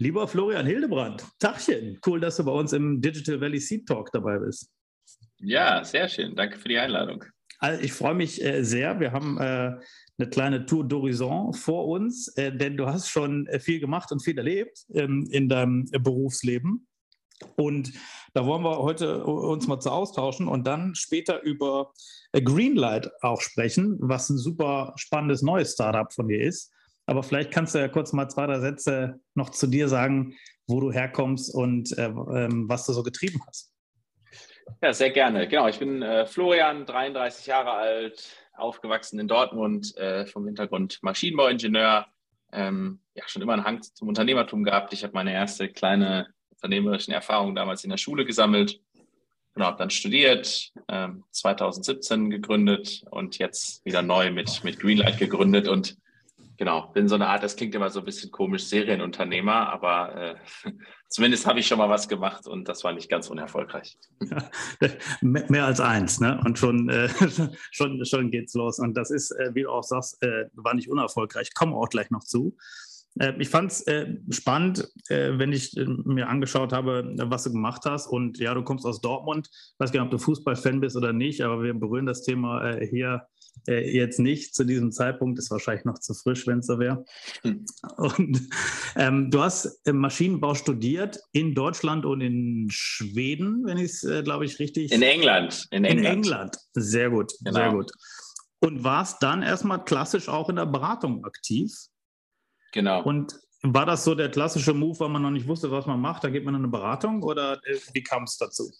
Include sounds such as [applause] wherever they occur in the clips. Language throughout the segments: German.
Lieber Florian Hildebrand, Tachchen, cool, dass du bei uns im Digital Valley Seed Talk dabei bist. Ja, sehr schön. Danke für die Einladung. Also ich freue mich äh, sehr. Wir haben äh, eine kleine Tour d'Horizon vor uns, äh, denn du hast schon viel gemacht und viel erlebt ähm, in deinem Berufsleben. Und da wollen wir heute uns mal zu austauschen und dann später über Greenlight auch sprechen, was ein super spannendes neues Startup von dir ist. Aber vielleicht kannst du ja kurz mal zwei, drei Sätze noch zu dir sagen, wo du herkommst und äh, ähm, was du so getrieben hast. Ja, sehr gerne. Genau, ich bin äh, Florian, 33 Jahre alt, aufgewachsen in Dortmund, äh, vom Hintergrund Maschinenbauingenieur. Ähm, ja, schon immer einen Hang zum Unternehmertum gehabt. Ich habe meine erste kleine unternehmerische Erfahrung damals in der Schule gesammelt. Genau, habe dann studiert, ähm, 2017 gegründet und jetzt wieder neu mit, mit Greenlight gegründet und genau, bin so eine Art, das klingt immer so ein bisschen komisch, Serienunternehmer, aber äh, [laughs] zumindest habe ich schon mal was gemacht und das war nicht ganz unerfolgreich. Ja, mehr als eins, ne? Und schon, äh, [laughs] schon, schon geht's los. Und das ist, äh, wie du auch sagst, äh, war nicht unerfolgreich. Kommen auch gleich noch zu. Äh, ich fand es äh, spannend, wenn ich mir angeschaut habe, was du gemacht hast. Und ja, du kommst aus Dortmund. Ich weiß gar nicht, ob du Fußballfan bist oder nicht, aber wir berühren das Thema hier äh, jetzt nicht zu diesem Zeitpunkt, ist wahrscheinlich noch zu frisch, wenn es so wäre. Hm. Und ähm, du hast Maschinenbau studiert in Deutschland und in Schweden, wenn ich es, äh, glaube ich, richtig. In England. In England. In England. Sehr gut, genau. sehr gut. Und warst dann erstmal klassisch auch in der Beratung aktiv. Genau. Und war das so der klassische Move, weil man noch nicht wusste, was man macht? Da geht man in eine Beratung oder äh, wie kam es dazu?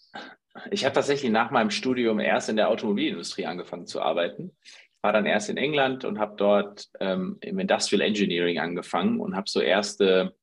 Ich habe tatsächlich nach meinem Studium erst in der Automobilindustrie angefangen zu arbeiten. War dann erst in England und habe dort ähm, im Industrial Engineering angefangen und habe so erste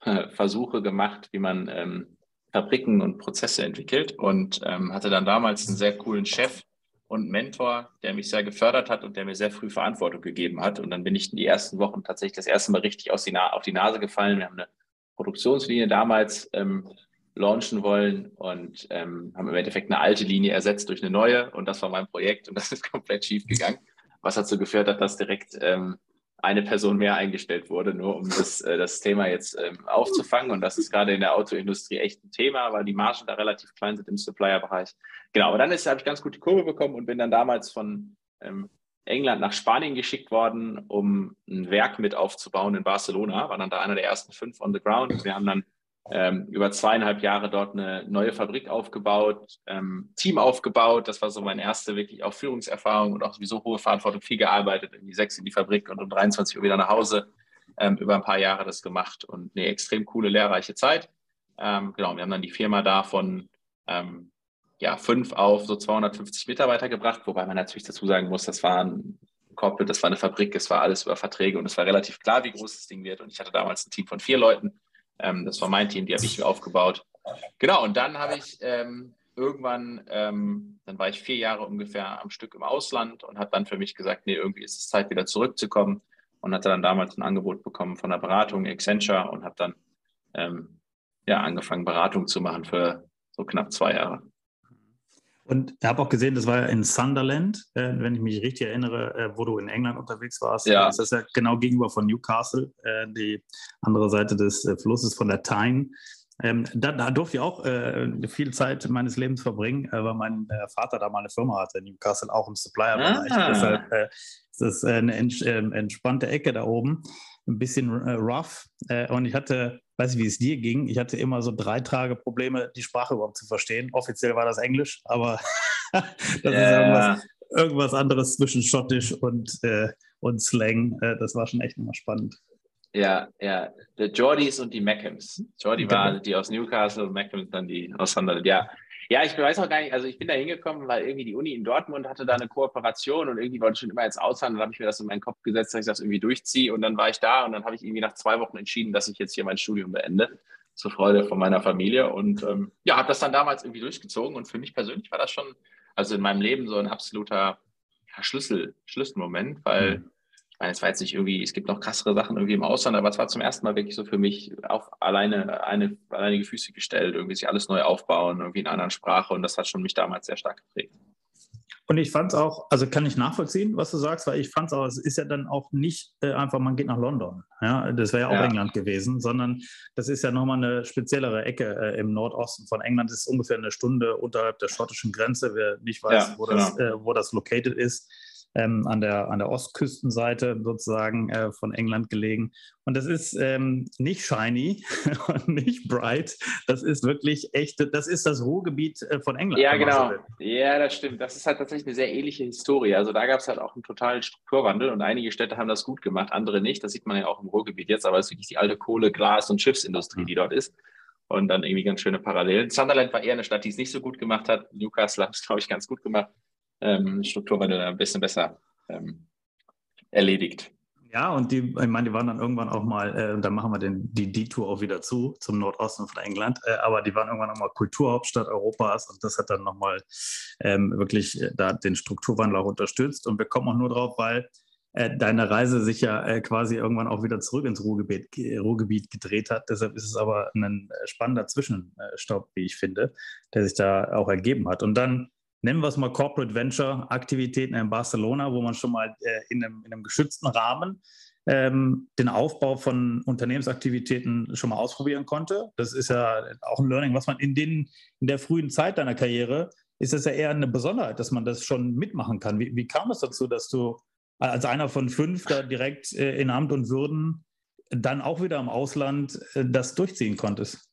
äh, Versuche gemacht, wie man ähm, Fabriken und Prozesse entwickelt und ähm, hatte dann damals einen sehr coolen Chef und Mentor, der mich sehr gefördert hat und der mir sehr früh Verantwortung gegeben hat. Und dann bin ich in die ersten Wochen tatsächlich das erste Mal richtig aus die auf die Nase gefallen. Wir haben eine Produktionslinie damals ähm, launchen wollen und ähm, haben im Endeffekt eine alte Linie ersetzt durch eine neue und das war mein Projekt und [laughs] das ist komplett schief gegangen, was dazu geführt hat, dass direkt ähm, eine Person mehr eingestellt wurde, nur um das, äh, das Thema jetzt ähm, aufzufangen und das ist gerade in der Autoindustrie echt ein Thema, weil die Margen da relativ klein sind im Supplier-Bereich. Genau, aber dann habe ich ganz gut die Kurve bekommen und bin dann damals von ähm, England nach Spanien geschickt worden, um ein Werk mit aufzubauen in Barcelona, war dann da einer der ersten fünf on the ground. Wir haben dann ähm, über zweieinhalb Jahre dort eine neue Fabrik aufgebaut, ähm, Team aufgebaut. Das war so meine erste wirklich auch Führungserfahrung und auch sowieso hohe Verantwortung, viel gearbeitet, irgendwie sechs in die Fabrik und um 23 Uhr wieder nach Hause. Ähm, über ein paar Jahre das gemacht und eine extrem coole, lehrreiche Zeit. Ähm, genau, wir haben dann die Firma da von ähm, ja, fünf auf so 250 Mitarbeiter gebracht, wobei man natürlich dazu sagen muss, das war ein Corporate, das war eine Fabrik, es war alles über Verträge und es war relativ klar, wie groß das Ding wird. Und ich hatte damals ein Team von vier Leuten ähm, das war mein Team, die habe ich mir aufgebaut. Genau, und dann habe ich ähm, irgendwann, ähm, dann war ich vier Jahre ungefähr am Stück im Ausland und habe dann für mich gesagt, nee, irgendwie ist es Zeit, wieder zurückzukommen. Und hatte dann damals ein Angebot bekommen von der Beratung Accenture und habe dann ähm, ja, angefangen, Beratung zu machen für so knapp zwei Jahre. Und ich habe auch gesehen, das war ja in Sunderland, äh, wenn ich mich richtig erinnere, äh, wo du in England unterwegs warst. Ja. Das ist ja genau gegenüber von Newcastle, äh, die andere Seite des äh, Flusses von der Tyne. Ähm, da, da, durfte ich auch äh, viel Zeit meines Lebens verbringen, äh, weil mein Vater da mal eine Firma hatte in Newcastle, auch im Supplier-Bereich. Ah. Deshalb ist das eine ents ähm, entspannte Ecke da oben, ein bisschen rough. und ich hatte weiß nicht, wie es dir ging. Ich hatte immer so drei Tage Probleme, die Sprache überhaupt zu verstehen. Offiziell war das Englisch, aber [laughs] das yeah. ist irgendwas, irgendwas, anderes zwischen Schottisch und, äh, und Slang. Äh, das war schon echt immer spannend. Ja, ja. Die Geordies und die Mackhams. Jordi war die aus Newcastle und Mackham dann die aus Sunderland. Ja, Ja, ich weiß auch gar nicht, also ich bin da hingekommen, weil irgendwie die Uni in Dortmund hatte da eine Kooperation und irgendwie wollte ich schon immer ins Ausland. Dann habe ich mir das in meinen Kopf gesetzt, dass ich das irgendwie durchziehe. Und dann war ich da und dann habe ich irgendwie nach zwei Wochen entschieden, dass ich jetzt hier mein Studium beende, zur Freude von meiner Familie. Und ähm, ja, habe das dann damals irgendwie durchgezogen. Und für mich persönlich war das schon, also in meinem Leben so ein absoluter Schlüssel, Schlüsselmoment, weil mhm ich meine, es war jetzt nicht irgendwie, es gibt noch krassere Sachen irgendwie im Ausland, aber es war zum ersten Mal wirklich so für mich auf alleine, eine, alleinige Füße gestellt, irgendwie sich alles neu aufbauen, irgendwie in einer anderen Sprache und das hat schon mich damals sehr stark geprägt. Und ich fand es auch, also kann ich nachvollziehen, was du sagst, weil ich fand es auch, es ist ja dann auch nicht äh, einfach, man geht nach London. Ja, das wäre ja auch ja. England gewesen, sondern das ist ja nochmal eine speziellere Ecke äh, im Nordosten von England. Das ist ungefähr eine Stunde unterhalb der schottischen Grenze. Wer nicht weiß, ja, wo, genau. das, äh, wo das located ist, ähm, an, der, an der Ostküstenseite sozusagen äh, von England gelegen. Und das ist ähm, nicht shiny [laughs] und nicht bright. Das ist wirklich echt, das ist das Ruhrgebiet äh, von England. Ja, genau. Ja, das stimmt. Das ist halt tatsächlich eine sehr ähnliche Historie. Also da gab es halt auch einen totalen Strukturwandel und einige Städte haben das gut gemacht, andere nicht. Das sieht man ja auch im Ruhrgebiet jetzt, aber es ist wirklich die alte Kohle, Glas und Schiffsindustrie, die dort ist und dann irgendwie ganz schöne Parallelen. Sunderland war eher eine Stadt, die es nicht so gut gemacht hat. Newcastle hat es, glaube ich, ganz gut gemacht ähm, Strukturwandel ein bisschen besser ähm, erledigt. Ja, und die, ich meine, die waren dann irgendwann auch mal, äh, dann machen wir den, die Detour auch wieder zu, zum Nordosten von England, äh, aber die waren irgendwann auch mal Kulturhauptstadt Europas und das hat dann nochmal ähm, wirklich äh, da den Strukturwandel auch unterstützt. Und wir kommen auch nur drauf, weil äh, deine Reise sich ja äh, quasi irgendwann auch wieder zurück ins Ruhrgebiet, Ruhrgebiet gedreht hat. Deshalb ist es aber ein äh, spannender Zwischenstopp, wie ich finde, der sich da auch ergeben hat. Und dann nennen wir es mal Corporate Venture Aktivitäten in Barcelona, wo man schon mal äh, in, einem, in, einem, geschützten Rahmen ähm, den Aufbau von Unternehmensaktivitäten schon mal ausprobieren konnte. Das ist ja auch ein Learning, was man in, den, in der frühen Zeit deiner Karriere, ist es ja eher eine Besonderheit, dass man das schon mitmachen kann. Wie, wie kam es dazu, dass du als einer von fünf da direkt äh, in Amt und Würden dann auch wieder im Ausland äh, das durchziehen konntest?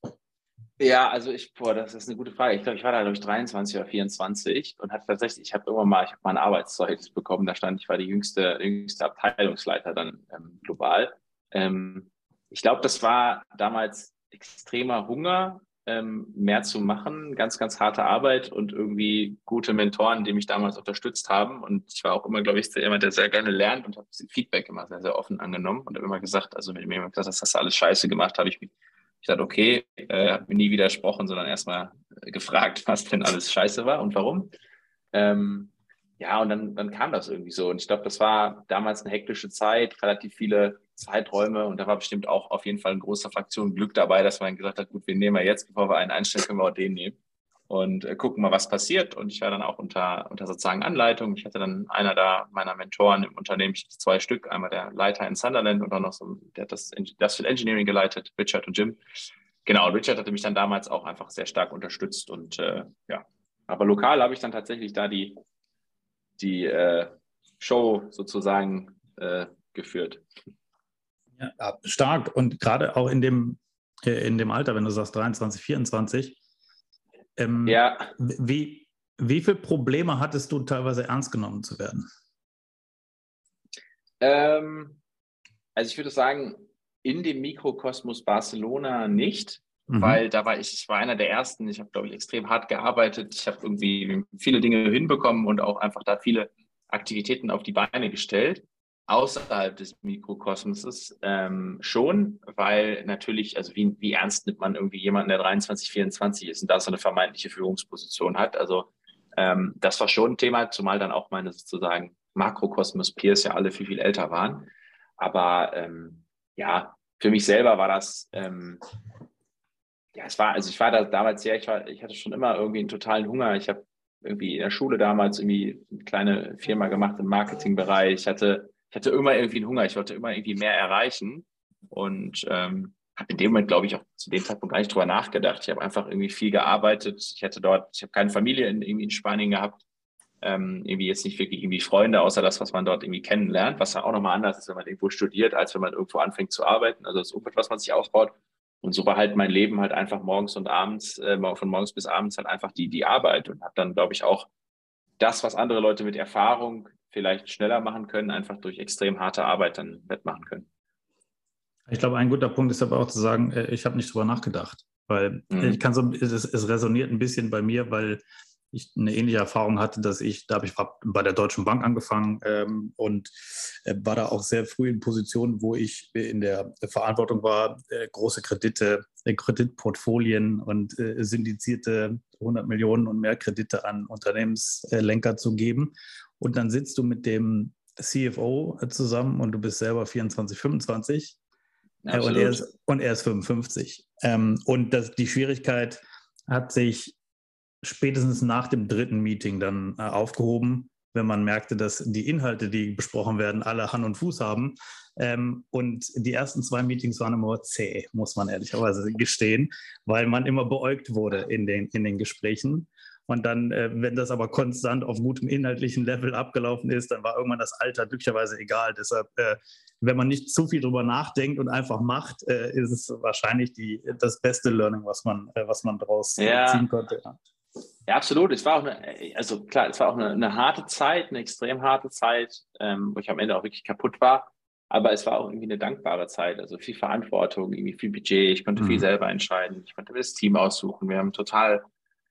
Ja, also ich, boah, das ist eine gute Frage. Ich glaube, ich war da, glaube ich, 23 oder 24 und hatte tatsächlich, ich habe irgendwann mal, ich habe mal ein Arbeitszeugnis bekommen, da stand, ich war die jüngste, jüngste Abteilungsleiter dann ähm, global. Ähm, ich glaube, das war damals extremer Hunger, ähm, mehr zu machen, ganz, ganz harte Arbeit und irgendwie gute Mentoren, die mich damals unterstützt haben. Und ich war auch immer, glaube ich, jemand, der sehr gerne lernt und habe Feedback immer sehr, sehr offen angenommen und habe immer gesagt, also wenn mir jemand gesagt hat, das hast du alles scheiße gemacht, habe ich mich ich dachte, okay, äh, habe mir nie widersprochen, sondern erstmal gefragt, was denn alles scheiße war und warum. Ähm, ja, und dann, dann kam das irgendwie so. Und ich glaube, das war damals eine hektische Zeit, relativ viele Zeiträume. Und da war bestimmt auch auf jeden Fall eine große Fraktion Glück dabei, dass man gesagt hat, gut, wir nehmen wir jetzt, bevor wir einen einstellen, können wir auch den nehmen und äh, gucken mal, was passiert. Und ich war dann auch unter, unter sozusagen Anleitung. Ich hatte dann einer da meiner Mentoren im Unternehmen, zwei Stück, einmal der Leiter in Sunderland und dann noch so, der hat das Industrial Engineering geleitet, Richard und Jim. Genau, Richard hatte mich dann damals auch einfach sehr stark unterstützt und äh, ja, aber lokal habe ich dann tatsächlich da die, die äh, Show sozusagen äh, geführt. Ja, stark und gerade auch in dem, äh, in dem Alter, wenn du sagst 23, 24, ähm, ja. Wie, wie viele Probleme hattest du teilweise ernst genommen zu werden? Ähm, also ich würde sagen, in dem Mikrokosmos Barcelona nicht, mhm. weil da war ich, ich war einer der ersten. Ich habe, glaube ich, extrem hart gearbeitet. Ich habe irgendwie viele Dinge hinbekommen und auch einfach da viele Aktivitäten auf die Beine gestellt außerhalb des Mikrokosmoses ähm, schon, weil natürlich, also wie, wie ernst nimmt man irgendwie jemanden, der 23, 24 ist und da so eine vermeintliche Führungsposition hat. Also ähm, das war schon ein Thema, zumal dann auch meine sozusagen Makrokosmos-Peers ja alle viel, viel älter waren. Aber ähm, ja, für mich selber war das, ähm, ja, es war, also ich war da damals sehr, ich, war, ich hatte schon immer irgendwie einen totalen Hunger. Ich habe irgendwie in der Schule damals irgendwie eine kleine Firma gemacht im Marketingbereich. Ich hatte ich hatte immer irgendwie einen Hunger, ich wollte immer irgendwie mehr erreichen und ähm, habe in dem Moment, glaube ich, auch zu dem Zeitpunkt gar nicht drüber nachgedacht. Ich habe einfach irgendwie viel gearbeitet. Ich hatte dort, ich habe keine Familie in, irgendwie in Spanien gehabt. Ähm, irgendwie jetzt nicht wirklich irgendwie Freunde, außer das, was man dort irgendwie kennenlernt, was ja auch nochmal anders ist, wenn man irgendwo studiert, als wenn man irgendwo anfängt zu arbeiten. Also das Umfeld, was man sich aufbaut. Und so war halt mein Leben halt einfach morgens und abends, äh, von morgens bis abends halt einfach die, die Arbeit und habe dann, glaube ich, auch das, was andere Leute mit Erfahrung vielleicht schneller machen können, einfach durch extrem harte Arbeit dann wettmachen können. Ich glaube, ein guter Punkt ist aber auch zu sagen, äh, ich habe nicht drüber nachgedacht. Weil mhm. ich kann so, es, es resoniert ein bisschen bei mir, weil ich eine ähnliche Erfahrung hatte, dass ich, da habe ich bei der Deutschen Bank angefangen ähm, und äh, war da auch sehr früh in Positionen, wo ich in der Verantwortung war, äh, große Kredite, äh, Kreditportfolien und äh, syndizierte 100 Millionen und mehr Kredite an Unternehmenslenker zu geben. Und dann sitzt du mit dem CFO zusammen und du bist selber 24, 25 äh, und, er ist, und er ist 55. Ähm, und das, die Schwierigkeit hat sich spätestens nach dem dritten Meeting dann äh, aufgehoben, wenn man merkte, dass die Inhalte, die besprochen werden, alle Hand und Fuß haben. Ähm, und die ersten zwei Meetings waren immer zäh, muss man ehrlicherweise gestehen, weil man immer beäugt wurde in den, in den Gesprächen. Und dann, äh, wenn das aber konstant auf gutem inhaltlichen Level abgelaufen ist, dann war irgendwann das Alter glücklicherweise egal. Deshalb, äh, wenn man nicht zu viel drüber nachdenkt und einfach macht, äh, ist es wahrscheinlich die, das beste Learning, was man, äh, was man daraus ja. ziehen konnte. Ja. Ja, absolut. Es war auch eine, also klar, es war auch eine, eine harte Zeit, eine extrem harte Zeit, ähm, wo ich am Ende auch wirklich kaputt war. Aber es war auch irgendwie eine dankbare Zeit. Also viel Verantwortung, irgendwie viel Budget. Ich konnte mhm. viel selber entscheiden. Ich konnte mir das Team aussuchen. Wir haben total,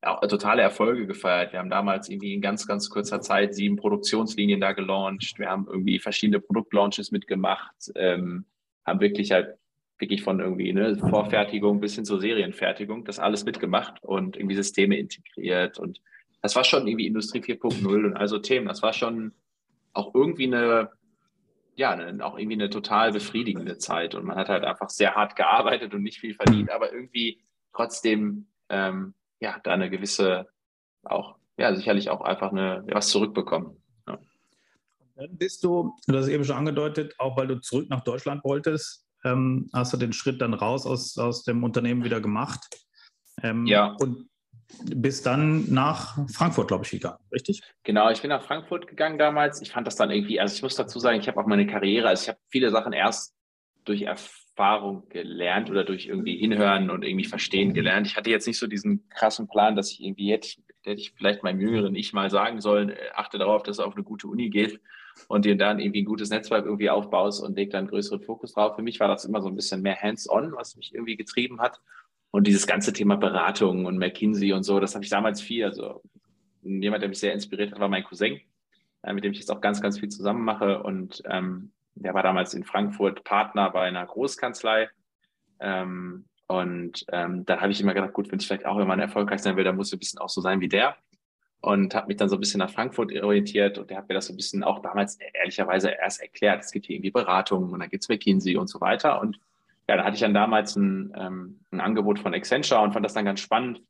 ja, totale Erfolge gefeiert. Wir haben damals irgendwie in ganz, ganz kurzer Zeit sieben Produktionslinien da gelauncht. Wir haben irgendwie verschiedene Produktlaunches mitgemacht. Ähm, haben wirklich halt wirklich von irgendwie ne, Vorfertigung bis hin zur Serienfertigung, das alles mitgemacht und irgendwie Systeme integriert. Und das war schon irgendwie Industrie 4.0 und also Themen. Das war schon auch irgendwie eine, ja, eine, auch irgendwie eine total befriedigende Zeit. Und man hat halt einfach sehr hart gearbeitet und nicht viel verdient, aber irgendwie trotzdem, ähm, ja, da eine gewisse, auch, ja, sicherlich auch einfach eine, was zurückbekommen. Ja. Dann bist du, du hast es eben schon angedeutet, auch weil du zurück nach Deutschland wolltest, ähm, hast du den Schritt dann raus aus, aus dem Unternehmen wieder gemacht. Ähm, ja. Und bist dann nach Frankfurt, glaube ich, gegangen, richtig? Genau, ich bin nach Frankfurt gegangen damals. Ich fand das dann irgendwie, also ich muss dazu sagen, ich habe auch meine Karriere, also ich habe viele Sachen erst durch Erfahrung gelernt oder durch irgendwie hinhören und irgendwie verstehen gelernt. Ich hatte jetzt nicht so diesen krassen Plan, dass ich irgendwie hätte, hätte ich vielleicht meinem jüngeren Ich mal sagen sollen, äh, achte darauf, dass er auf eine gute Uni geht und dir dann irgendwie ein gutes Netzwerk irgendwie aufbaust und leg dann größeren Fokus drauf. Für mich war das immer so ein bisschen mehr hands-on, was mich irgendwie getrieben hat. Und dieses ganze Thema Beratung und McKinsey und so, das habe ich damals viel. Also jemand, der mich sehr inspiriert hat, war mein Cousin, äh, mit dem ich jetzt auch ganz, ganz viel zusammen mache. Und ähm, der war damals in Frankfurt Partner bei einer Großkanzlei. Ähm, und ähm, dann habe ich immer gedacht, gut, wenn ich vielleicht auch immer erfolgreich sein will, dann muss ich ein bisschen auch so sein wie der und habe mich dann so ein bisschen nach Frankfurt orientiert und der hat mir das so ein bisschen auch damals ehrlicherweise erst erklärt. Es gibt hier irgendwie Beratungen und dann gibt es McKinsey und so weiter. Und ja, da hatte ich dann damals ein, ähm, ein Angebot von Accenture und fand das dann ganz spannend.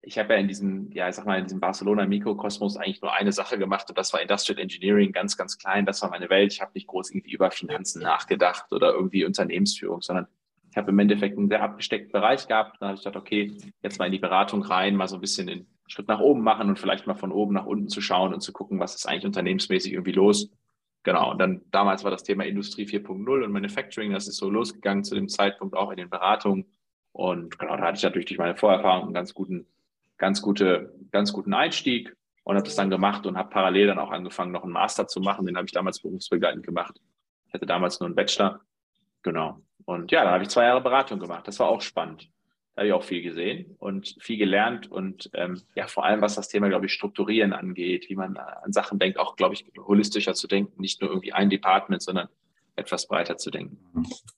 Ich habe ja in diesem, ja, ich sag mal, in diesem Barcelona-Mikrokosmos eigentlich nur eine Sache gemacht und das war Industrial Engineering, ganz, ganz klein. Das war meine Welt. Ich habe nicht groß irgendwie über Finanzen nachgedacht oder irgendwie Unternehmensführung, sondern ich habe im Endeffekt einen sehr abgesteckten Bereich gehabt. Dann habe ich gedacht, okay, jetzt mal in die Beratung rein, mal so ein bisschen in Schritt nach oben machen und vielleicht mal von oben nach unten zu schauen und zu gucken, was ist eigentlich unternehmensmäßig irgendwie los. Genau, und dann damals war das Thema Industrie 4.0 und Manufacturing, das ist so losgegangen zu dem Zeitpunkt auch in den Beratungen. Und genau, da hatte ich natürlich durch meine Vorerfahrung einen ganz guten, ganz gute, ganz guten Einstieg und habe das dann gemacht und habe parallel dann auch angefangen, noch einen Master zu machen. Den habe ich damals berufsbegleitend gemacht. Ich hatte damals nur einen Bachelor. Genau. Und ja, dann habe ich zwei Jahre Beratung gemacht. Das war auch spannend. Da habe ich auch viel gesehen und viel gelernt und ähm, ja, vor allem was das Thema, glaube ich, Strukturieren angeht, wie man an Sachen denkt, auch, glaube ich, holistischer zu denken, nicht nur irgendwie ein Department, sondern etwas breiter zu denken.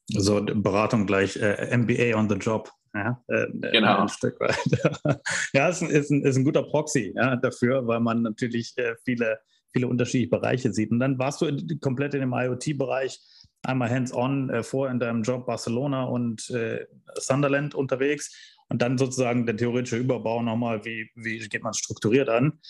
So Beratung gleich äh, MBA on the Job. Ja, äh, äh, genau. Ein Stück weit. [laughs] ja, ist ein, ist, ein, ist ein guter Proxy ja, dafür, weil man natürlich äh, viele, viele unterschiedliche Bereiche sieht. Und dann warst du in, komplett in dem IoT-Bereich einmal hands-on äh, vor in deinem Job Barcelona und äh, Sunderland unterwegs und dann sozusagen der theoretische Überbau nochmal, wie, wie geht man strukturiert an.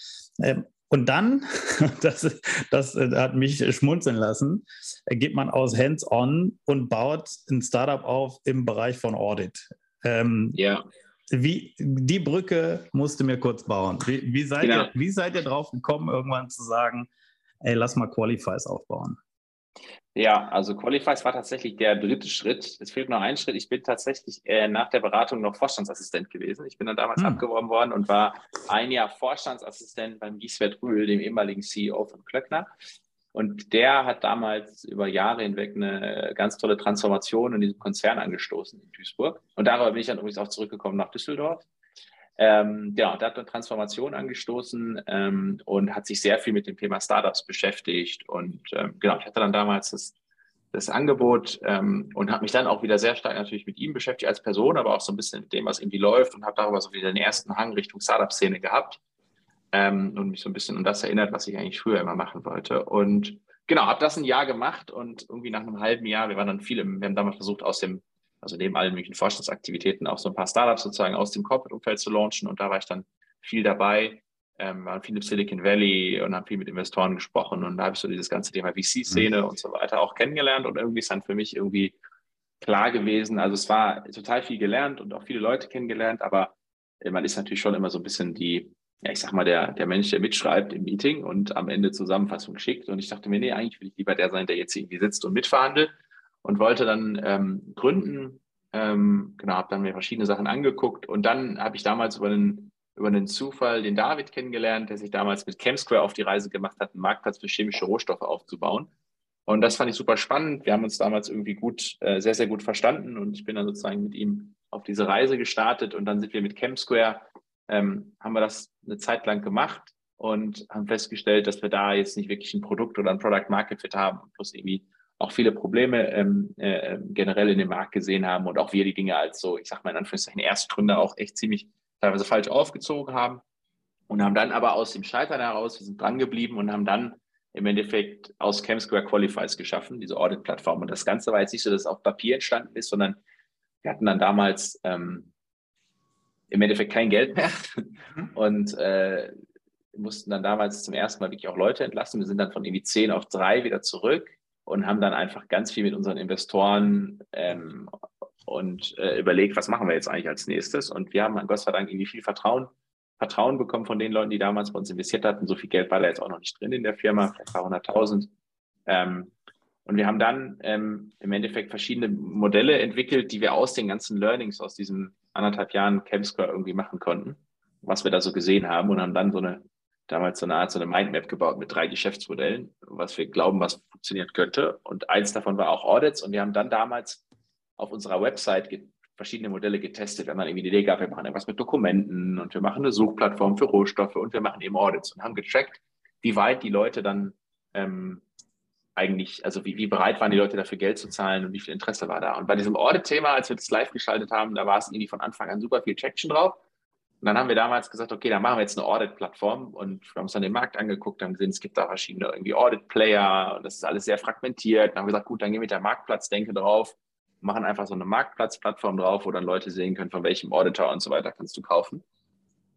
Ähm, und dann, [laughs] das, das äh, hat mich schmunzeln lassen, geht man aus hands-on und baut ein Startup auf im Bereich von Audit. Ähm, ja. Wie, die Brücke musste mir kurz bauen. Wie, wie, seid genau. ihr, wie seid ihr drauf gekommen, irgendwann zu sagen, ey, lass mal Qualifies aufbauen? Ja, also Qualifies war tatsächlich der dritte Schritt. Es fehlt noch ein Schritt. Ich bin tatsächlich äh, nach der Beratung noch Vorstandsassistent gewesen. Ich bin dann damals hm. abgeworben worden und war ein Jahr Vorstandsassistent beim Gieswert Rühl, dem ehemaligen CEO von Klöckner. Und der hat damals über Jahre hinweg eine ganz tolle Transformation in diesem Konzern angestoßen in Duisburg. Und darüber bin ich dann übrigens auch zurückgekommen nach Düsseldorf. Ähm, genau, der hat eine Transformation angestoßen ähm, und hat sich sehr viel mit dem Thema Startups beschäftigt. Und ähm, genau, ich hatte dann damals das, das Angebot ähm, und habe mich dann auch wieder sehr stark natürlich mit ihm beschäftigt als Person, aber auch so ein bisschen mit dem, was irgendwie läuft und habe darüber so wieder den ersten Hang Richtung Startup-Szene gehabt ähm, und mich so ein bisschen an das erinnert, was ich eigentlich früher immer machen wollte. Und genau, habe das ein Jahr gemacht und irgendwie nach einem halben Jahr, wir waren dann viel im, wir haben damals versucht, aus dem also neben allen möglichen Forschungsaktivitäten auch so ein paar Startups sozusagen aus dem Corporate-Umfeld zu launchen. Und da war ich dann viel dabei, ähm, waren viel im Silicon Valley und haben viel mit Investoren gesprochen. Und da habe ich so dieses ganze Thema VC-Szene mhm. und so weiter auch kennengelernt. Und irgendwie ist dann für mich irgendwie klar gewesen. Also es war total viel gelernt und auch viele Leute kennengelernt, aber man ist natürlich schon immer so ein bisschen die, ja, ich sag mal, der, der Mensch, der mitschreibt im Meeting und am Ende Zusammenfassung schickt. Und ich dachte mir, nee, eigentlich will ich lieber der sein, der jetzt irgendwie sitzt und mitverhandelt und wollte dann ähm, gründen. Ähm, genau, habe dann mir verschiedene Sachen angeguckt und dann habe ich damals über einen, über einen Zufall den David kennengelernt, der sich damals mit ChemSquare auf die Reise gemacht hat, einen Marktplatz für chemische Rohstoffe aufzubauen. Und das fand ich super spannend. Wir haben uns damals irgendwie gut, äh, sehr, sehr gut verstanden und ich bin dann sozusagen mit ihm auf diese Reise gestartet und dann sind wir mit ChemSquare, ähm, haben wir das eine Zeit lang gemacht und haben festgestellt, dass wir da jetzt nicht wirklich ein Produkt oder ein Product Market Fit haben, plus irgendwie auch viele Probleme ähm, äh, generell in dem Markt gesehen haben und auch wir die Dinge als so, ich sag mal in Anführungszeichen, Erstgründer auch echt ziemlich teilweise falsch aufgezogen haben und haben dann aber aus dem Scheitern heraus, wir sind dran geblieben und haben dann im Endeffekt aus ChemSquare Qualifies geschaffen, diese Audit-Plattform. Und das Ganze war jetzt nicht so, dass es auf Papier entstanden ist, sondern wir hatten dann damals ähm, im Endeffekt kein Geld mehr mhm. und äh, mussten dann damals zum ersten Mal wirklich auch Leute entlassen. Wir sind dann von irgendwie zehn auf drei wieder zurück und haben dann einfach ganz viel mit unseren Investoren ähm, und äh, überlegt, was machen wir jetzt eigentlich als nächstes. Und wir haben an Gott sei Dank irgendwie viel Vertrauen, Vertrauen bekommen von den Leuten, die damals bei uns investiert hatten. So viel Geld war da jetzt auch noch nicht drin in der Firma, vielleicht ein paar hunderttausend. Ähm, und wir haben dann ähm, im Endeffekt verschiedene Modelle entwickelt, die wir aus den ganzen Learnings aus diesen anderthalb Jahren ChemSquare irgendwie machen konnten, was wir da so gesehen haben und haben dann so eine damals so eine Art, so eine Mindmap gebaut mit drei Geschäftsmodellen, was wir glauben, was funktionieren könnte. Und eins davon war auch Audits. Und wir haben dann damals auf unserer Website verschiedene Modelle getestet. wenn man irgendwie die Idee gab, wir machen etwas mit Dokumenten und wir machen eine Suchplattform für Rohstoffe und wir machen eben Audits und haben getrackt, wie weit die Leute dann ähm, eigentlich, also wie, wie bereit waren die Leute dafür Geld zu zahlen und wie viel Interesse war da. Und bei diesem Audit-Thema, als wir das live geschaltet haben, da war es irgendwie von Anfang an super viel Traction drauf. Und dann haben wir damals gesagt, okay, dann machen wir jetzt eine Audit-Plattform und wir haben uns dann den Markt angeguckt, haben gesehen, es gibt da verschiedene irgendwie Audit-Player und das ist alles sehr fragmentiert. Dann haben wir gesagt, gut, dann gehen wir mit der Marktplatzdenke drauf, machen einfach so eine Marktplatzplattform drauf, wo dann Leute sehen können, von welchem Auditor und so weiter kannst du kaufen.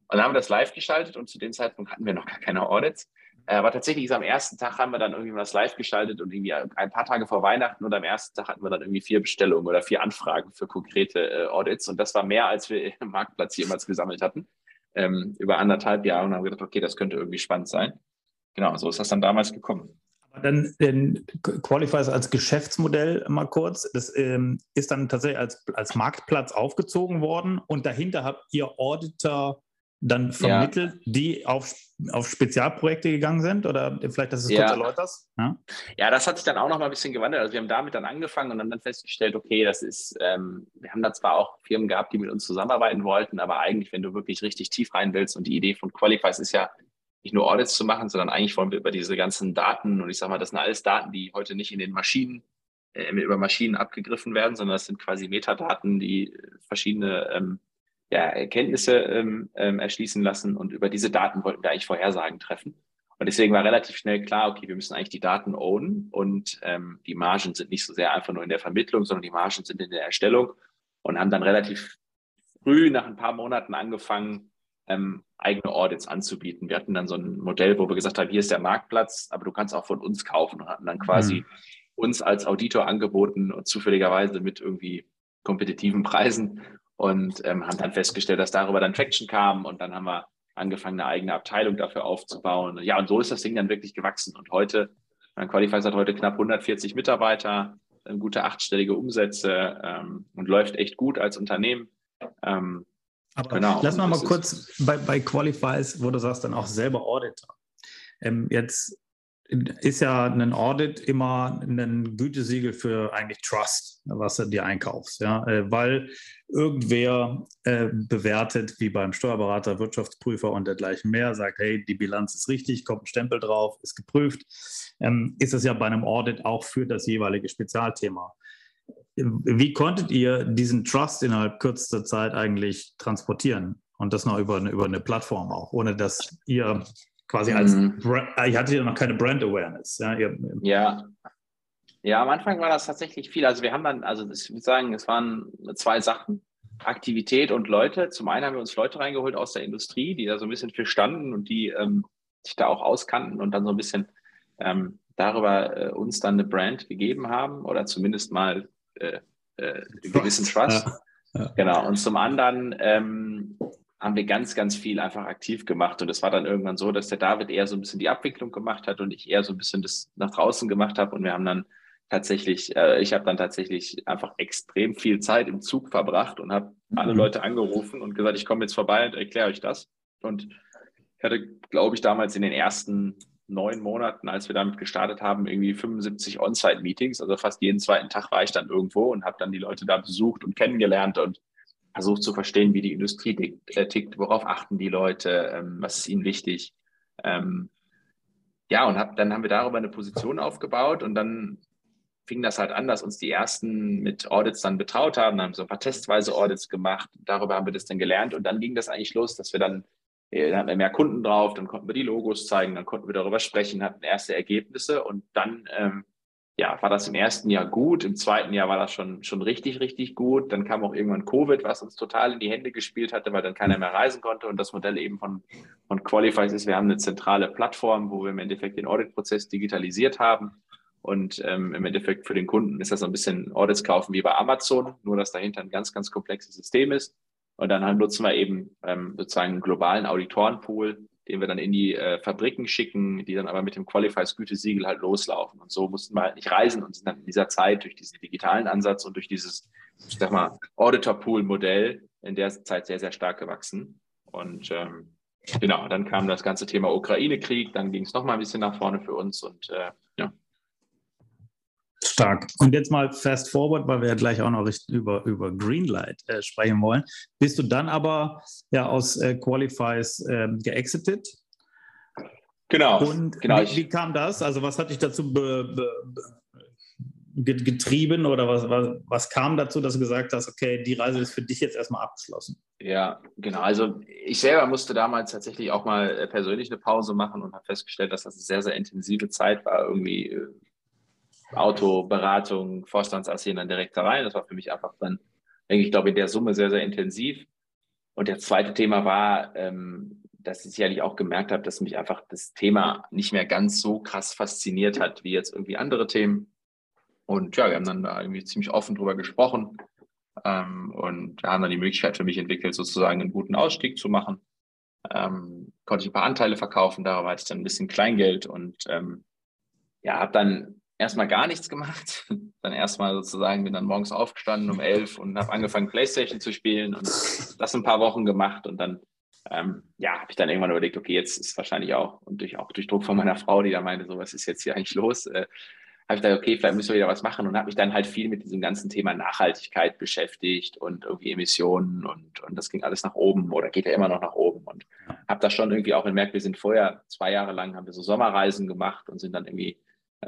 Und dann haben wir das live geschaltet und zu dem Zeitpunkt hatten wir noch gar keine Audits. Äh, aber tatsächlich ist am ersten Tag haben wir dann irgendwie was live geschaltet und irgendwie ein paar Tage vor Weihnachten und am ersten Tag hatten wir dann irgendwie vier Bestellungen oder vier Anfragen für konkrete äh, Audits. Und das war mehr, als wir im Marktplatz jemals gesammelt hatten, ähm, über anderthalb Jahre. Und haben gedacht, okay, das könnte irgendwie spannend sein. Genau, so ist das dann damals gekommen. Dann den Qualifiers als Geschäftsmodell mal kurz. Das ähm, ist dann tatsächlich als, als Marktplatz aufgezogen worden und dahinter habt ihr Auditor dann vermittelt, ja. die auf, auf Spezialprojekte gegangen sind? Oder vielleicht, dass du es ja. kurz erläuterst? Ja? ja, das hat sich dann auch noch mal ein bisschen gewandelt. Also wir haben damit dann angefangen und dann festgestellt, okay, das ist, ähm, wir haben da zwar auch Firmen gehabt, die mit uns zusammenarbeiten wollten, aber eigentlich, wenn du wirklich richtig tief rein willst und die Idee von Qualifies ist ja, nicht nur Audits zu machen, sondern eigentlich wollen wir über diese ganzen Daten, und ich sage mal, das sind alles Daten, die heute nicht in den Maschinen, äh, über Maschinen abgegriffen werden, sondern das sind quasi Metadaten, die verschiedene ähm, ja, Erkenntnisse ähm, ähm, erschließen lassen und über diese Daten wollten wir eigentlich Vorhersagen treffen. Und deswegen war relativ schnell klar, okay, wir müssen eigentlich die Daten ownen und ähm, die Margen sind nicht so sehr einfach nur in der Vermittlung, sondern die Margen sind in der Erstellung und haben dann relativ früh nach ein paar Monaten angefangen, ähm, eigene Audits anzubieten. Wir hatten dann so ein Modell, wo wir gesagt haben, hier ist der Marktplatz, aber du kannst auch von uns kaufen und hatten dann quasi mhm. uns als Auditor angeboten und zufälligerweise mit irgendwie kompetitiven Preisen und ähm, haben dann festgestellt, dass darüber dann Traction kam und dann haben wir angefangen, eine eigene Abteilung dafür aufzubauen. Ja, und so ist das Ding dann wirklich gewachsen. Und heute, mein Qualifies hat heute knapp 140 Mitarbeiter, gute achtstellige Umsätze ähm, und läuft echt gut als Unternehmen. Ähm, Aber genau. lass mal mal kurz bei, bei Qualifies, wo du sagst, dann auch selber Auditor. Ähm, jetzt ist ja ein Audit immer ein Gütesiegel für eigentlich Trust, was du dir einkaufst, ja, äh, weil irgendwer äh, bewertet, wie beim Steuerberater, Wirtschaftsprüfer und dergleichen mehr, sagt, hey, die Bilanz ist richtig, kommt ein Stempel drauf, ist geprüft, ähm, ist es ja bei einem Audit auch für das jeweilige Spezialthema. Wie konntet ihr diesen Trust innerhalb kürzester Zeit eigentlich transportieren? Und das noch über eine, über eine Plattform auch, ohne dass ihr quasi als, mhm. Äh, ihr hattet ja noch keine Brand Awareness. Ja, ihr, ja. Ja, am Anfang war das tatsächlich viel. Also wir haben dann, also ich würde sagen, es waren zwei Sachen. Aktivität und Leute. Zum einen haben wir uns Leute reingeholt aus der Industrie, die da so ein bisschen für standen und die ähm, sich da auch auskannten und dann so ein bisschen ähm, darüber äh, uns dann eine Brand gegeben haben oder zumindest mal äh, äh, gewissen Trust. Ja, ja. Genau. Und zum anderen ähm, haben wir ganz, ganz viel einfach aktiv gemacht. Und es war dann irgendwann so, dass der David eher so ein bisschen die Abwicklung gemacht hat und ich eher so ein bisschen das nach draußen gemacht habe. Und wir haben dann tatsächlich, äh, ich habe dann tatsächlich einfach extrem viel Zeit im Zug verbracht und habe mhm. alle Leute angerufen und gesagt, ich komme jetzt vorbei und erkläre euch das. Und ich hatte, glaube ich, damals in den ersten neun Monaten, als wir damit gestartet haben, irgendwie 75 On-Site-Meetings. Also fast jeden zweiten Tag war ich dann irgendwo und habe dann die Leute da besucht und kennengelernt und versucht zu verstehen, wie die Industrie tickt, äh, tickt worauf achten die Leute, ähm, was ist ihnen wichtig. Ähm, ja, und hab, dann haben wir darüber eine Position aufgebaut und dann fing das halt an, dass uns die ersten mit Audits dann betraut haben, haben so ein paar testweise Audits gemacht, darüber haben wir das dann gelernt. Und dann ging das eigentlich los, dass wir dann, äh, dann hatten wir mehr Kunden drauf, dann konnten wir die Logos zeigen, dann konnten wir darüber sprechen, hatten erste Ergebnisse. Und dann ähm, ja, war das im ersten Jahr gut, im zweiten Jahr war das schon, schon richtig, richtig gut. Dann kam auch irgendwann Covid, was uns total in die Hände gespielt hatte, weil dann keiner mehr reisen konnte. Und das Modell eben von, von Qualifies ist, wir haben eine zentrale Plattform, wo wir im Endeffekt den Audit-Prozess digitalisiert haben. Und ähm, im Endeffekt für den Kunden ist das so ein bisschen Audits kaufen wie bei Amazon, nur dass dahinter ein ganz, ganz komplexes System ist. Und dann nutzen wir eben ähm, sozusagen einen globalen Auditorenpool, den wir dann in die äh, Fabriken schicken, die dann aber mit dem Qualifies Gütesiegel halt loslaufen. Und so mussten wir halt nicht reisen und sind dann in dieser Zeit durch diesen digitalen Ansatz und durch dieses, ich sag mal, Auditor-Pool-Modell in der Zeit sehr, sehr stark gewachsen. Und ähm, genau, dann kam das ganze Thema Ukraine-Krieg, dann ging es nochmal ein bisschen nach vorne für uns und äh, ja. Stark. Und jetzt mal fast forward, weil wir ja gleich auch noch über, über Greenlight äh, sprechen wollen. Bist du dann aber ja aus äh, Qualifies äh, geexited? Genau. Und genau. Wie, wie, kam das? Also was hat dich dazu be, be, getrieben oder was, was, was kam dazu, dass du gesagt hast, okay, die Reise ist für dich jetzt erstmal abgeschlossen? Ja, genau. Also ich selber musste damals tatsächlich auch mal äh, persönlich eine Pause machen und habe festgestellt, dass das eine sehr, sehr intensive Zeit war. Irgendwie Autoberatung, Vorstandsassistent dann direkt da rein. Das war für mich einfach dann, denke ich, glaube in der Summe sehr, sehr intensiv. Und das zweite Thema war, ähm, dass ich sicherlich auch gemerkt habe, dass mich einfach das Thema nicht mehr ganz so krass fasziniert hat wie jetzt irgendwie andere Themen. Und ja, wir haben dann da irgendwie ziemlich offen drüber gesprochen ähm, und haben dann die Möglichkeit für mich entwickelt, sozusagen einen guten Ausstieg zu machen. Ähm, konnte ich ein paar Anteile verkaufen, darüber hatte ich dann ein bisschen Kleingeld und ja, habe dann erstmal gar nichts gemacht. [laughs] Dann erstmal sozusagen bin dann morgens aufgestanden um elf und habe angefangen, Playstation zu spielen und das ein paar Wochen gemacht. Und dann, ähm, ja, habe ich dann irgendwann überlegt, okay, jetzt ist wahrscheinlich auch, und durch, auch durch Druck von meiner Frau, die da meinte, so, was ist jetzt hier eigentlich los? Äh, habe ich gedacht, okay, vielleicht müssen wir wieder was machen und habe mich dann halt viel mit diesem ganzen Thema Nachhaltigkeit beschäftigt und irgendwie Emissionen und, und das ging alles nach oben oder geht ja immer noch nach oben und habe das schon irgendwie auch gemerkt, wir sind vorher zwei Jahre lang, haben wir so Sommerreisen gemacht und sind dann irgendwie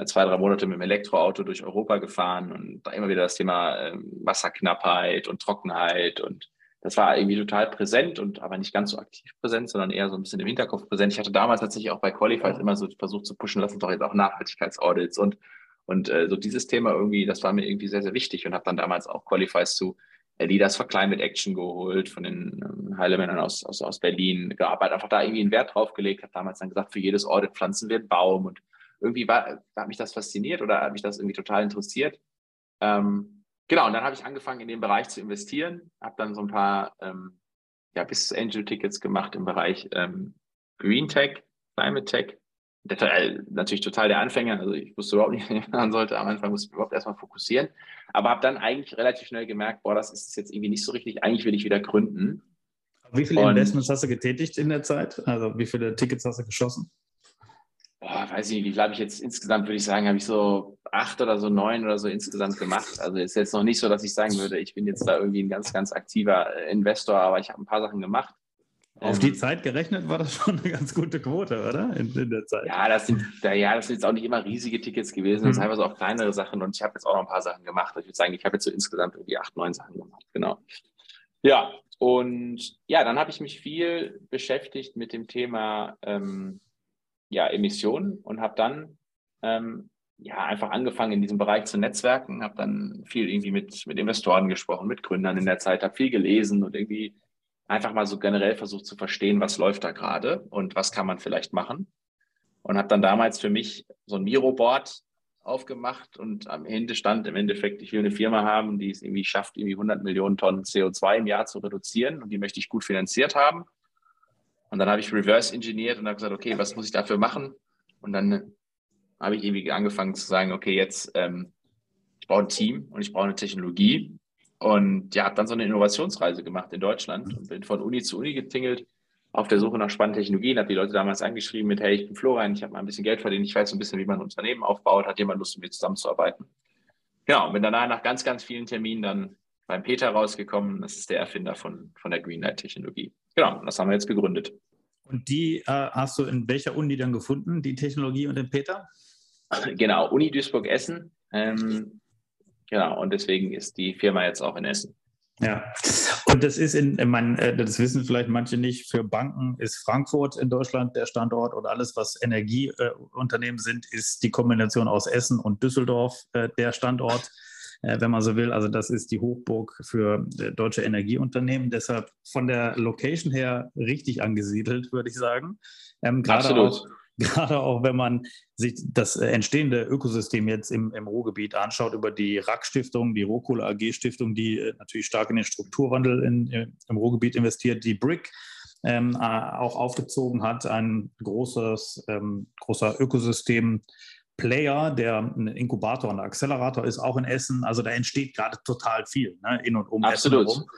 zwei, drei Monate mit dem Elektroauto durch Europa gefahren und da immer wieder das Thema ähm, Wasserknappheit und Trockenheit und das war irgendwie total präsent und aber nicht ganz so aktiv präsent, sondern eher so ein bisschen im Hinterkopf präsent. Ich hatte damals tatsächlich auch bei Qualified immer so versucht zu pushen, lass uns doch jetzt auch Nachhaltigkeitsaudits und und äh, so dieses Thema irgendwie, das war mir irgendwie sehr, sehr wichtig und habe dann damals auch Qualifies zu äh, Leaders for Climate Action geholt von den ähm, Heilemännern aus, aus, aus Berlin gearbeitet, einfach da irgendwie einen Wert drauf gelegt, habe damals dann gesagt, für jedes Audit pflanzen wir einen Baum und irgendwie war, hat mich das fasziniert oder hat mich das irgendwie total interessiert. Ähm, genau, und dann habe ich angefangen, in den Bereich zu investieren, habe dann so ein paar ähm, ja, bis Angel-Tickets gemacht im Bereich ähm, Green Tech, Climate Tech. Der, äh, natürlich total der Anfänger, also ich wusste überhaupt nicht, [laughs] wie man sollte. Am Anfang musste ich überhaupt erstmal fokussieren. Aber habe dann eigentlich relativ schnell gemerkt, boah, das ist jetzt irgendwie nicht so richtig, eigentlich will ich wieder gründen. Wie viele und, Investments hast du getätigt in der Zeit? Also wie viele Tickets hast du geschossen? Boah, weiß ich nicht, wie viel habe ich jetzt insgesamt, würde ich sagen, habe ich so acht oder so neun oder so insgesamt gemacht. Also ist jetzt noch nicht so, dass ich sagen würde, ich bin jetzt da irgendwie ein ganz, ganz aktiver äh, Investor, aber ich habe ein paar Sachen gemacht. Auf die ähm, Zeit gerechnet war das schon eine ganz gute Quote, oder? In, in der Zeit. Ja das, sind, ja, das sind jetzt auch nicht immer riesige Tickets gewesen, das sind teilweise auch kleinere Sachen und ich habe jetzt auch noch ein paar Sachen gemacht. Ich würde sagen, ich habe jetzt so insgesamt irgendwie acht, neun Sachen gemacht, genau. Ja, und ja, dann habe ich mich viel beschäftigt mit dem Thema ähm, ja, Emissionen und habe dann ähm, ja, einfach angefangen in diesem Bereich zu netzwerken, habe dann viel irgendwie mit, mit Investoren gesprochen, mit Gründern in der Zeit, habe viel gelesen und irgendwie einfach mal so generell versucht zu verstehen, was läuft da gerade und was kann man vielleicht machen. Und habe dann damals für mich so ein Miro-Board aufgemacht und am Ende stand im Endeffekt, ich will eine Firma haben, die es irgendwie schafft, irgendwie 100 Millionen Tonnen CO2 im Jahr zu reduzieren und die möchte ich gut finanziert haben. Und dann habe ich reverse engineert und habe gesagt, okay, was muss ich dafür machen? Und dann habe ich irgendwie angefangen zu sagen, okay, jetzt ähm, ich brauche ein Team und ich brauche eine Technologie. Und ja, habe dann so eine Innovationsreise gemacht in Deutschland und bin von Uni zu Uni getingelt auf der Suche nach spannenden Technologien, habe die Leute damals angeschrieben mit, hey, ich bin Florian, ich habe mal ein bisschen Geld verdient, ich weiß so ein bisschen, wie man ein Unternehmen aufbaut, hat jemand Lust, mit mir zusammenzuarbeiten? Genau, und bin danach nach ganz, ganz vielen Terminen dann beim Peter rausgekommen. Das ist der Erfinder von, von der Greenlight-Technologie. Genau, das haben wir jetzt gegründet. Und die äh, hast du in welcher Uni dann gefunden, die Technologie und den Peter? Genau, Uni Duisburg-Essen. Ähm, genau, und deswegen ist die Firma jetzt auch in Essen. Ja, und das ist in, man, äh, das wissen vielleicht manche nicht, für Banken ist Frankfurt in Deutschland der Standort und alles, was Energieunternehmen sind, ist die Kombination aus Essen und Düsseldorf äh, der Standort, äh, wenn man so will. Also das ist die Hochburg für deutsche Energieunternehmen. Deshalb von der Location her richtig angesiedelt, würde ich sagen. Ähm, Absolut. Auch, [laughs] gerade auch wenn man sich das äh, entstehende Ökosystem jetzt im, im Ruhrgebiet anschaut, über die RAK-Stiftung, die Rohkohle AG-Stiftung, die äh, natürlich stark in den Strukturwandel in, äh, im Ruhrgebiet investiert, die BRIC ähm, auch aufgezogen hat, ein großes, ähm, großer Ökosystem. Player, der ein Inkubator und ein Accelerator ist, auch in Essen. Also da entsteht gerade total viel ne, in und um Absolut. Essen herum.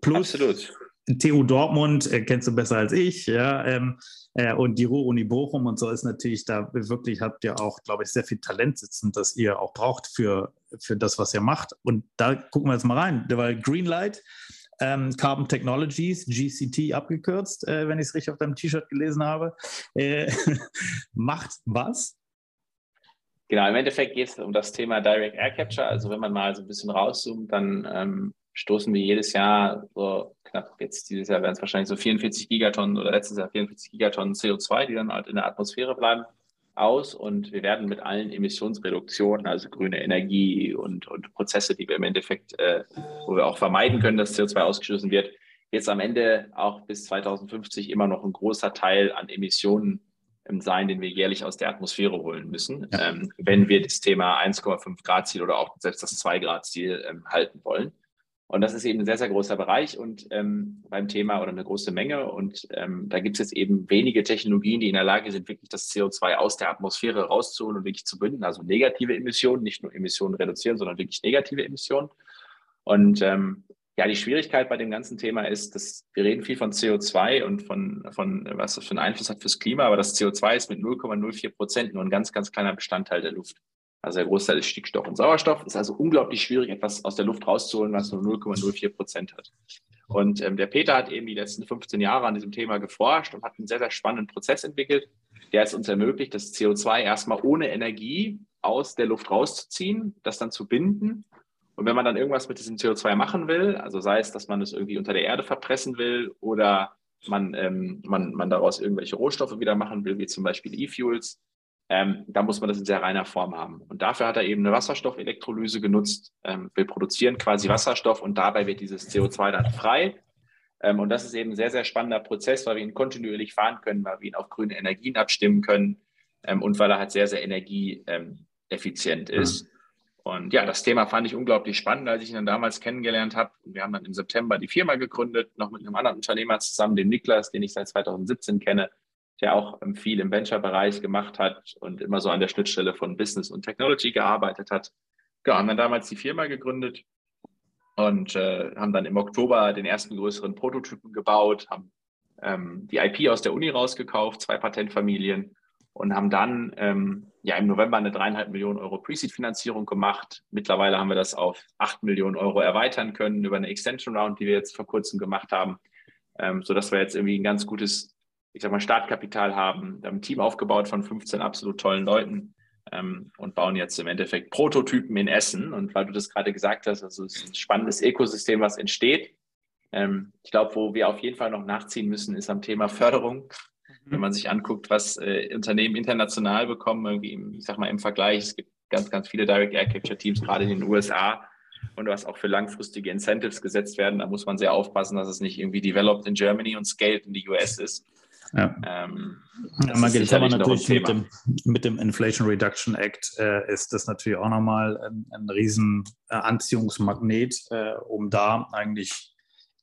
Plus Absolut. TU Dortmund äh, kennst du besser als ich, ja, ähm, äh, und die Ruhr-Uni Bochum und so ist natürlich da wirklich, habt ihr auch, glaube ich, sehr viel Talent sitzen, das ihr auch braucht für, für das, was ihr macht. Und da gucken wir jetzt mal rein, weil Greenlight, ähm, Carbon Technologies, GCT abgekürzt, äh, wenn ich es richtig auf deinem T-Shirt gelesen habe, äh, [laughs] macht was? Genau, im Endeffekt geht es um das Thema Direct Air Capture. Also wenn man mal so ein bisschen rauszoomt, dann ähm, stoßen wir jedes Jahr so knapp, jetzt dieses Jahr werden es wahrscheinlich so 44 Gigatonnen oder letztes Jahr 44 Gigatonnen CO2, die dann halt in der Atmosphäre bleiben, aus. Und wir werden mit allen Emissionsreduktionen, also grüne Energie und, und Prozesse, die wir im Endeffekt, äh, wo wir auch vermeiden können, dass CO2 ausgestoßen wird, jetzt am Ende auch bis 2050 immer noch ein großer Teil an Emissionen sein, den wir jährlich aus der Atmosphäre holen müssen, ja. ähm, wenn wir das Thema 1,5 Grad Ziel oder auch selbst das 2 Grad Ziel ähm, halten wollen. Und das ist eben ein sehr, sehr großer Bereich und ähm, beim Thema oder eine große Menge. Und ähm, da gibt es jetzt eben wenige Technologien, die in der Lage sind, wirklich das CO2 aus der Atmosphäre rauszuholen und wirklich zu binden. Also negative Emissionen, nicht nur Emissionen reduzieren, sondern wirklich negative Emissionen. Und ähm, ja, die Schwierigkeit bei dem ganzen Thema ist, dass wir reden viel von CO2 und von, von was das für einen Einfluss hat fürs Klima, aber das CO2 ist mit 0,04 Prozent nur ein ganz, ganz kleiner Bestandteil der Luft. Also der Großteil ist Stickstoff und Sauerstoff. Ist also unglaublich schwierig, etwas aus der Luft rauszuholen, was nur 0,04 Prozent hat. Und ähm, der Peter hat eben die letzten 15 Jahre an diesem Thema geforscht und hat einen sehr, sehr spannenden Prozess entwickelt, der es uns ermöglicht, das CO2 erstmal ohne Energie aus der Luft rauszuziehen, das dann zu binden. Und wenn man dann irgendwas mit diesem CO2 machen will, also sei es, dass man es irgendwie unter der Erde verpressen will oder man, ähm, man, man daraus irgendwelche Rohstoffe wieder machen will, wie zum Beispiel E-Fuels, ähm, da muss man das in sehr reiner Form haben. Und dafür hat er eben eine Wasserstoffelektrolyse genutzt. Ähm, wir produzieren quasi Wasserstoff und dabei wird dieses CO2 dann frei. Ähm, und das ist eben ein sehr, sehr spannender Prozess, weil wir ihn kontinuierlich fahren können, weil wir ihn auf grüne Energien abstimmen können ähm, und weil er halt sehr, sehr energieeffizient ist. Und ja, das Thema fand ich unglaublich spannend, als ich ihn dann damals kennengelernt habe. Wir haben dann im September die Firma gegründet, noch mit einem anderen Unternehmer zusammen, dem Niklas, den ich seit 2017 kenne der auch ähm, viel im Venture-Bereich gemacht hat und immer so an der Schnittstelle von Business und Technology gearbeitet hat. Ja, haben dann damals die Firma gegründet und äh, haben dann im Oktober den ersten größeren Prototypen gebaut, haben ähm, die IP aus der Uni rausgekauft, zwei Patentfamilien und haben dann ähm, ja im November eine dreieinhalb Millionen Euro Pre-Seed-Finanzierung gemacht. Mittlerweile haben wir das auf acht Millionen Euro erweitern können über eine Extension Round, die wir jetzt vor kurzem gemacht haben, ähm, sodass wir jetzt irgendwie ein ganz gutes, ich sag mal, Startkapital haben. Wir haben ein Team aufgebaut von 15 absolut tollen Leuten ähm, und bauen jetzt im Endeffekt Prototypen in Essen. Und weil du das gerade gesagt hast, also es ist ein spannendes Ökosystem, was entsteht. Ähm, ich glaube, wo wir auf jeden Fall noch nachziehen müssen, ist am Thema Förderung. Mhm. Wenn man sich anguckt, was äh, Unternehmen international bekommen, irgendwie, im, ich sag mal, im Vergleich, es gibt ganz, ganz viele Direct Air Capture Teams, gerade in den USA, und was auch für langfristige Incentives gesetzt werden. Da muss man sehr aufpassen, dass es nicht irgendwie developed in Germany und scaled in die US ist. Ja. Ähm, ja, man geht aber natürlich mit dem, mit dem, Inflation Reduction Act äh, ist das natürlich auch nochmal ein, ein riesen äh, Anziehungsmagnet, äh, um da eigentlich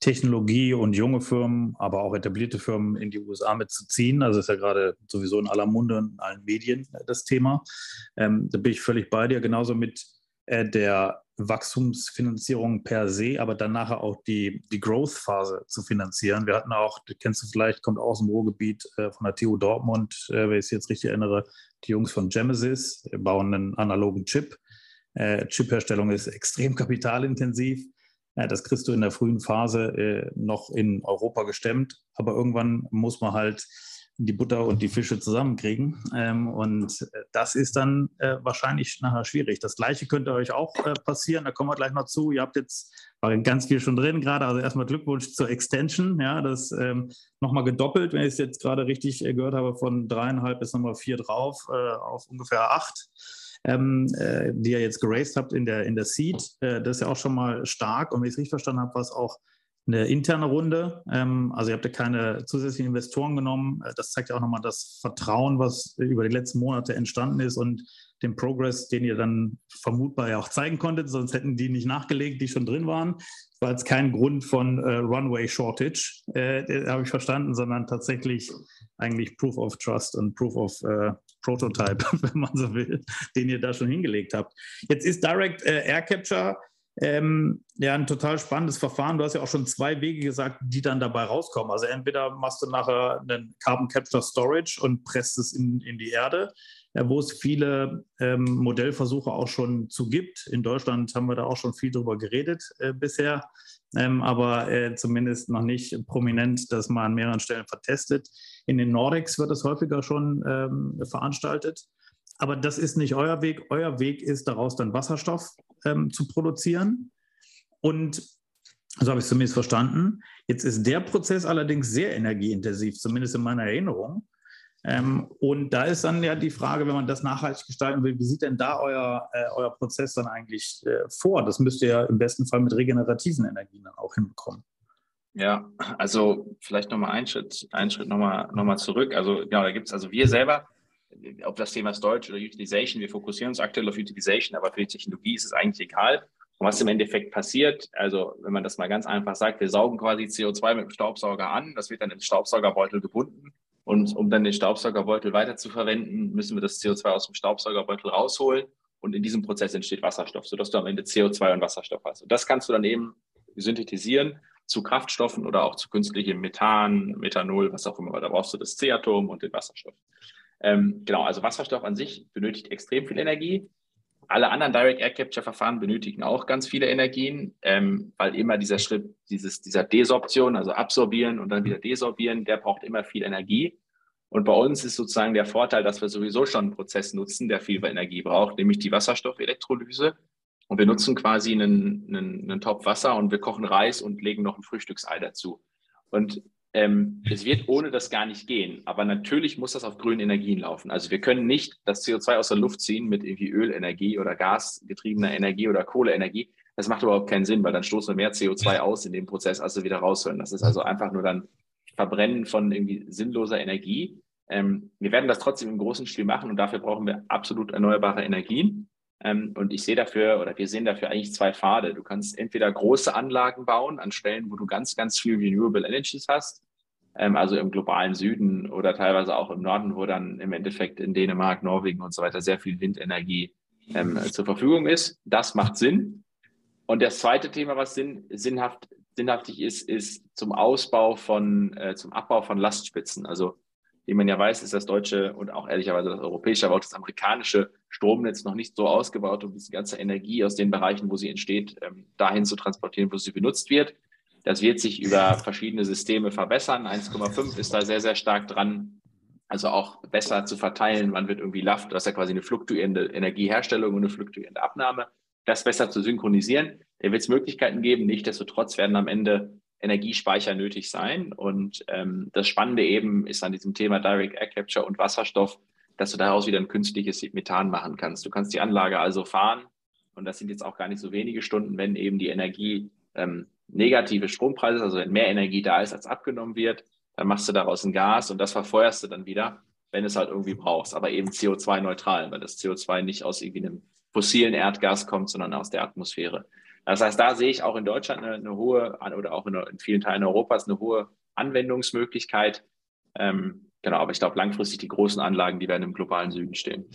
Technologie und junge Firmen, aber auch etablierte Firmen in die USA mitzuziehen. Also ist ja gerade sowieso in aller Munde und in allen Medien äh, das Thema. Ähm, da bin ich völlig bei dir, genauso mit äh, der Wachstumsfinanzierung per se, aber dann nachher auch die, die Growth-Phase zu finanzieren. Wir hatten auch, kennst du vielleicht, kommt aus dem Ruhrgebiet äh, von der TU Dortmund, äh, wenn ich es jetzt richtig erinnere, die Jungs von Genesis bauen einen analogen Chip. Äh, Chip-Herstellung ist extrem kapitalintensiv. Das kriegst du in der frühen Phase äh, noch in Europa gestemmt, aber irgendwann muss man halt die Butter und die Fische zusammenkriegen. Ähm, und äh, das ist dann äh, wahrscheinlich nachher schwierig. Das Gleiche könnte euch auch äh, passieren. Da kommen wir gleich noch zu. Ihr habt jetzt ganz viel schon drin gerade. Also erstmal Glückwunsch zur Extension. Ja, das ähm, nochmal gedoppelt, wenn ich es jetzt gerade richtig äh, gehört habe, von dreieinhalb bis nochmal vier drauf äh, auf ungefähr acht. Ähm, äh, die ihr jetzt geraced habt in der, in der Seed. das ist ja auch schon mal stark. Und wenn ich es richtig verstanden habe, war es auch eine interne Runde. Ähm, also ihr habt ja keine zusätzlichen Investoren genommen. Äh, das zeigt ja auch nochmal das Vertrauen, was über die letzten Monate entstanden ist und den Progress, den ihr dann vermutbar ja auch zeigen konntet, sonst hätten die nicht nachgelegt, die schon drin waren. War jetzt kein Grund von äh, Runway Shortage, äh, habe ich verstanden, sondern tatsächlich eigentlich Proof of Trust und Proof of äh, Prototype, [laughs] wenn man so will, den ihr da schon hingelegt habt. Jetzt ist Direct äh, Air Capture ähm, ja, ein total spannendes Verfahren. Du hast ja auch schon zwei Wege gesagt, die dann dabei rauskommen. Also entweder machst du nachher einen Carbon Capture Storage und presst es in, in die Erde, äh, wo es viele ähm, Modellversuche auch schon zu gibt. In Deutschland haben wir da auch schon viel drüber geredet äh, bisher, ähm, aber äh, zumindest noch nicht prominent, dass man an mehreren Stellen vertestet. In den Nordics wird es häufiger schon ähm, veranstaltet. Aber das ist nicht euer Weg. Euer Weg ist daraus dann Wasserstoff ähm, zu produzieren. Und so habe ich es zumindest verstanden. Jetzt ist der Prozess allerdings sehr energieintensiv, zumindest in meiner Erinnerung. Ähm, und da ist dann ja die Frage, wenn man das nachhaltig gestalten will, wie sieht denn da euer, äh, euer Prozess dann eigentlich äh, vor? Das müsst ihr ja im besten Fall mit regenerativen Energien dann auch hinbekommen. Ja, also vielleicht nochmal einen Schritt, einen Schritt nochmal noch mal zurück. Also genau, da gibt es, also wir selber auf das Thema Storage oder Utilization. Wir fokussieren uns aktuell auf Utilization, aber für die Technologie ist es eigentlich egal. Und was im Endeffekt passiert, also wenn man das mal ganz einfach sagt, wir saugen quasi CO2 mit dem Staubsauger an, das wird dann im Staubsaugerbeutel gebunden. Und um dann den Staubsaugerbeutel weiter zu verwenden, müssen wir das CO2 aus dem Staubsaugerbeutel rausholen. Und in diesem Prozess entsteht Wasserstoff, sodass du am Ende CO2 und Wasserstoff hast. Und das kannst du dann eben synthetisieren zu Kraftstoffen oder auch zu künstlichem Methan, Methanol, was auch immer. Da brauchst du das C-Atom und den Wasserstoff. Ähm, genau, also Wasserstoff an sich benötigt extrem viel Energie. Alle anderen Direct Air Capture Verfahren benötigen auch ganz viele Energien, ähm, weil immer dieser Schritt, dieses, dieser Desorption, also absorbieren und dann wieder desorbieren, der braucht immer viel Energie. Und bei uns ist sozusagen der Vorteil, dass wir sowieso schon einen Prozess nutzen, der viel Energie braucht, nämlich die Wasserstoffelektrolyse. Und wir nutzen quasi einen, einen, einen Topf Wasser und wir kochen Reis und legen noch ein Frühstücksei dazu. Und ähm, es wird ohne das gar nicht gehen. Aber natürlich muss das auf grünen Energien laufen. Also wir können nicht das CO2 aus der Luft ziehen mit irgendwie Ölenergie oder gasgetriebener Energie oder Kohleenergie. Das macht überhaupt keinen Sinn, weil dann stoßen wir mehr CO2 aus in dem Prozess, als wir wieder rausholen. Das ist also einfach nur dann Verbrennen von irgendwie sinnloser Energie. Ähm, wir werden das trotzdem im großen Stil machen und dafür brauchen wir absolut erneuerbare Energien. Ähm, und ich sehe dafür oder wir sehen dafür eigentlich zwei Pfade. Du kannst entweder große Anlagen bauen an Stellen, wo du ganz, ganz viel Renewable Energies hast, ähm, also im globalen Süden oder teilweise auch im Norden, wo dann im Endeffekt in Dänemark, Norwegen und so weiter sehr viel Windenergie ähm, zur Verfügung ist. Das macht Sinn. Und das zweite Thema, was sinn, sinnhaft, sinnhaftig ist, ist zum Ausbau von, äh, zum Abbau von Lastspitzen. Also wie man ja weiß, ist das deutsche und auch ehrlicherweise das europäische, aber auch das amerikanische Stromnetz noch nicht so ausgebaut, um diese ganze Energie aus den Bereichen, wo sie entsteht, ähm, dahin zu transportieren, wo sie benutzt wird. Das wird sich über verschiedene Systeme verbessern. 1,5 ist da sehr, sehr stark dran. Also auch besser zu verteilen. Man wird irgendwie LAFT, das ist ja quasi eine fluktuierende Energieherstellung und eine fluktuierende Abnahme. Das besser zu synchronisieren. Da wird es Möglichkeiten geben. Nichtsdestotrotz werden am Ende Energiespeicher nötig sein. Und ähm, das Spannende eben ist an diesem Thema Direct Air Capture und Wasserstoff, dass du daraus wieder ein künstliches Methan machen kannst. Du kannst die Anlage also fahren und das sind jetzt auch gar nicht so wenige Stunden, wenn eben die Energie ähm, negative Strompreise, also wenn mehr Energie da ist, als abgenommen wird, dann machst du daraus ein Gas und das verfeuerst du dann wieder, wenn es halt irgendwie brauchst, aber eben CO2-neutral, weil das CO2 nicht aus irgendwie einem fossilen Erdgas kommt, sondern aus der Atmosphäre. Das heißt, da sehe ich auch in Deutschland eine, eine hohe oder auch in, in, vielen Teilen Europas eine hohe Anwendungsmöglichkeit. Ähm, genau, aber ich glaube, langfristig die großen Anlagen, die werden im globalen Süden stehen.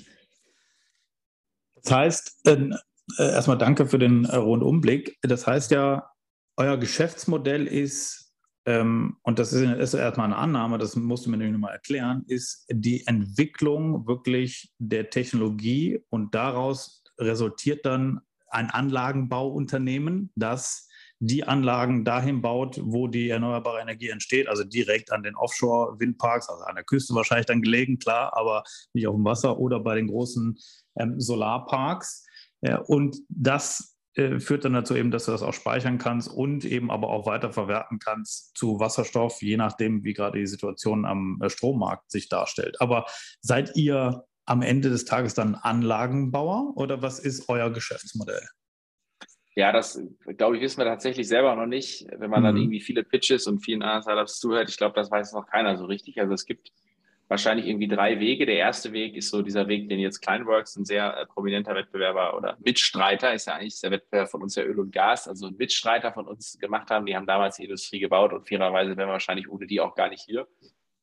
Das heißt, äh, erstmal danke für den äh, Rundumblick. Das heißt ja, euer Geschäftsmodell ist, ähm, und das ist, ist, erstmal eine Annahme, das musst du mir nämlich nochmal erklären, ist die Entwicklung wirklich der Technologie und daraus resultiert dann ein Anlagenbauunternehmen, das die Anlagen dahin baut, wo die erneuerbare Energie entsteht, also direkt an den Offshore-Windparks, also an der Küste wahrscheinlich dann gelegen, klar, aber nicht auf dem Wasser oder bei den großen ähm, Solarparks. Ja, und das äh, führt dann dazu eben, dass du das auch speichern kannst und eben aber auch weiterverwerten kannst zu Wasserstoff, je nachdem, wie gerade die Situation am äh, Strommarkt sich darstellt. Aber seid ihr am Ende des Tages dann Anlagenbauer oder was ist euer Geschäftsmodell? Ja, das glaube ich, wissen wir tatsächlich selber noch nicht. Wenn man mhm. dann irgendwie viele Pitches und vielen anderen Startups zuhört, ich glaube, das weiß noch keiner so richtig. Also es gibt wahrscheinlich irgendwie drei Wege. Der erste Weg ist so dieser Weg, den jetzt Kleinworks, ein sehr äh, prominenter Wettbewerber oder Mitstreiter, ist ja eigentlich der Wettbewerb von uns ja Öl und Gas, also ein Mitstreiter von uns gemacht haben. Die haben damals die Industrie gebaut und fairerweise wären wir wahrscheinlich ohne die auch gar nicht hier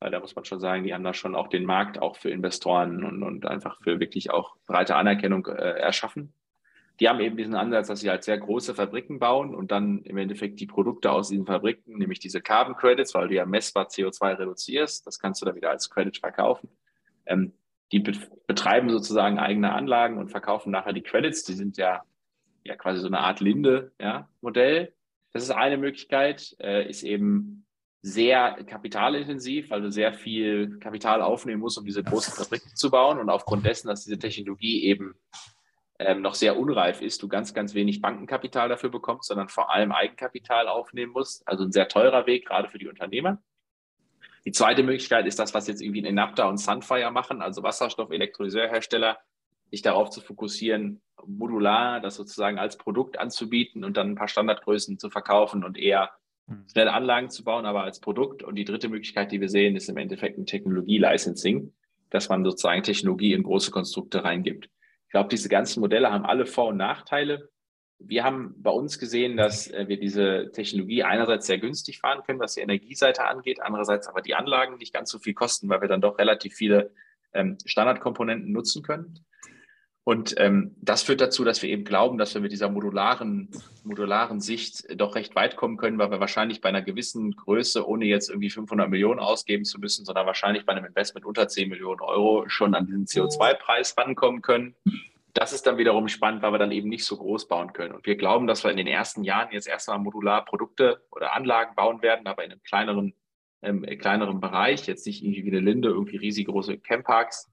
weil da muss man schon sagen, die haben da schon auch den Markt auch für Investoren und, und einfach für wirklich auch breite Anerkennung äh, erschaffen. Die haben eben diesen Ansatz, dass sie halt sehr große Fabriken bauen und dann im Endeffekt die Produkte aus diesen Fabriken, nämlich diese Carbon Credits, weil du ja messbar CO2 reduzierst, das kannst du dann wieder als Credit verkaufen. Ähm, die be betreiben sozusagen eigene Anlagen und verkaufen nachher die Credits. Die sind ja, ja quasi so eine Art Linde-Modell. Ja, das ist eine Möglichkeit, äh, ist eben sehr kapitalintensiv, weil du sehr viel Kapital aufnehmen musst, um diese großen Fabriken zu bauen. Und aufgrund dessen, dass diese Technologie eben ähm, noch sehr unreif ist, du ganz, ganz wenig Bankenkapital dafür bekommst, sondern vor allem Eigenkapital aufnehmen musst. Also ein sehr teurer Weg, gerade für die Unternehmer. Die zweite Möglichkeit ist das, was jetzt irgendwie in Enapta und Sunfire machen, also Wasserstoff-Elektrolyseurhersteller, sich darauf zu fokussieren, modular das sozusagen als Produkt anzubieten und dann ein paar Standardgrößen zu verkaufen und eher. Schnelle Anlagen zu bauen, aber als Produkt. Und die dritte Möglichkeit, die wir sehen, ist im Endeffekt ein Technologie-Licensing, dass man sozusagen Technologie in große Konstrukte reingibt. Ich glaube, diese ganzen Modelle haben alle Vor- und Nachteile. Wir haben bei uns gesehen, dass äh, wir diese Technologie einerseits sehr günstig fahren können, was die Energieseite angeht, andererseits aber die Anlagen nicht ganz so viel kosten, weil wir dann doch relativ viele ähm, Standardkomponenten nutzen können. Und ähm, das führt dazu, dass wir eben glauben, dass wir mit dieser modularen, modularen Sicht doch recht weit kommen können, weil wir wahrscheinlich bei einer gewissen Größe, ohne jetzt irgendwie 500 Millionen ausgeben zu müssen, sondern wahrscheinlich bei einem Investment unter 10 Millionen Euro schon an diesen CO2-Preis rankommen können. Das ist dann wiederum spannend, weil wir dann eben nicht so groß bauen können. Und wir glauben, dass wir in den ersten Jahren jetzt erstmal modular Produkte oder Anlagen bauen werden, aber in einem kleineren, ähm, kleineren Bereich, jetzt nicht irgendwie wie eine Linde, irgendwie riesig große Campparks.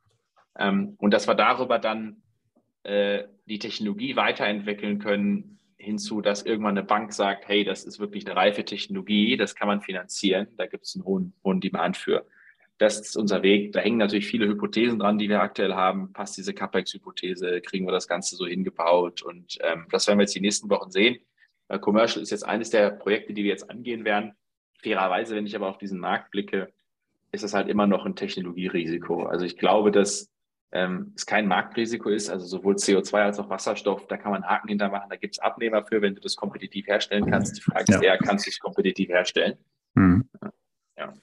Ähm, und dass wir darüber dann äh, die Technologie weiterentwickeln können, hinzu, dass irgendwann eine Bank sagt, hey, das ist wirklich eine reife Technologie, das kann man finanzieren, da gibt es einen hohen, hohen Demand für. Das ist unser Weg. Da hängen natürlich viele Hypothesen dran, die wir aktuell haben. Passt diese CapEx-Hypothese? Kriegen wir das Ganze so hingebaut? Und ähm, das werden wir jetzt die nächsten Wochen sehen. Äh, Commercial ist jetzt eines der Projekte, die wir jetzt angehen werden. Fairerweise, wenn ich aber auf diesen Markt blicke, ist es halt immer noch ein Technologierisiko. Also ich glaube, dass ähm, es kein Marktrisiko ist, also sowohl CO2 als auch Wasserstoff, da kann man Haken hintermachen, da gibt es Abnehmer für, wenn du das kompetitiv herstellen kannst. Die Frage ja. ist eher, kannst du es kompetitiv herstellen? Mhm. Ja.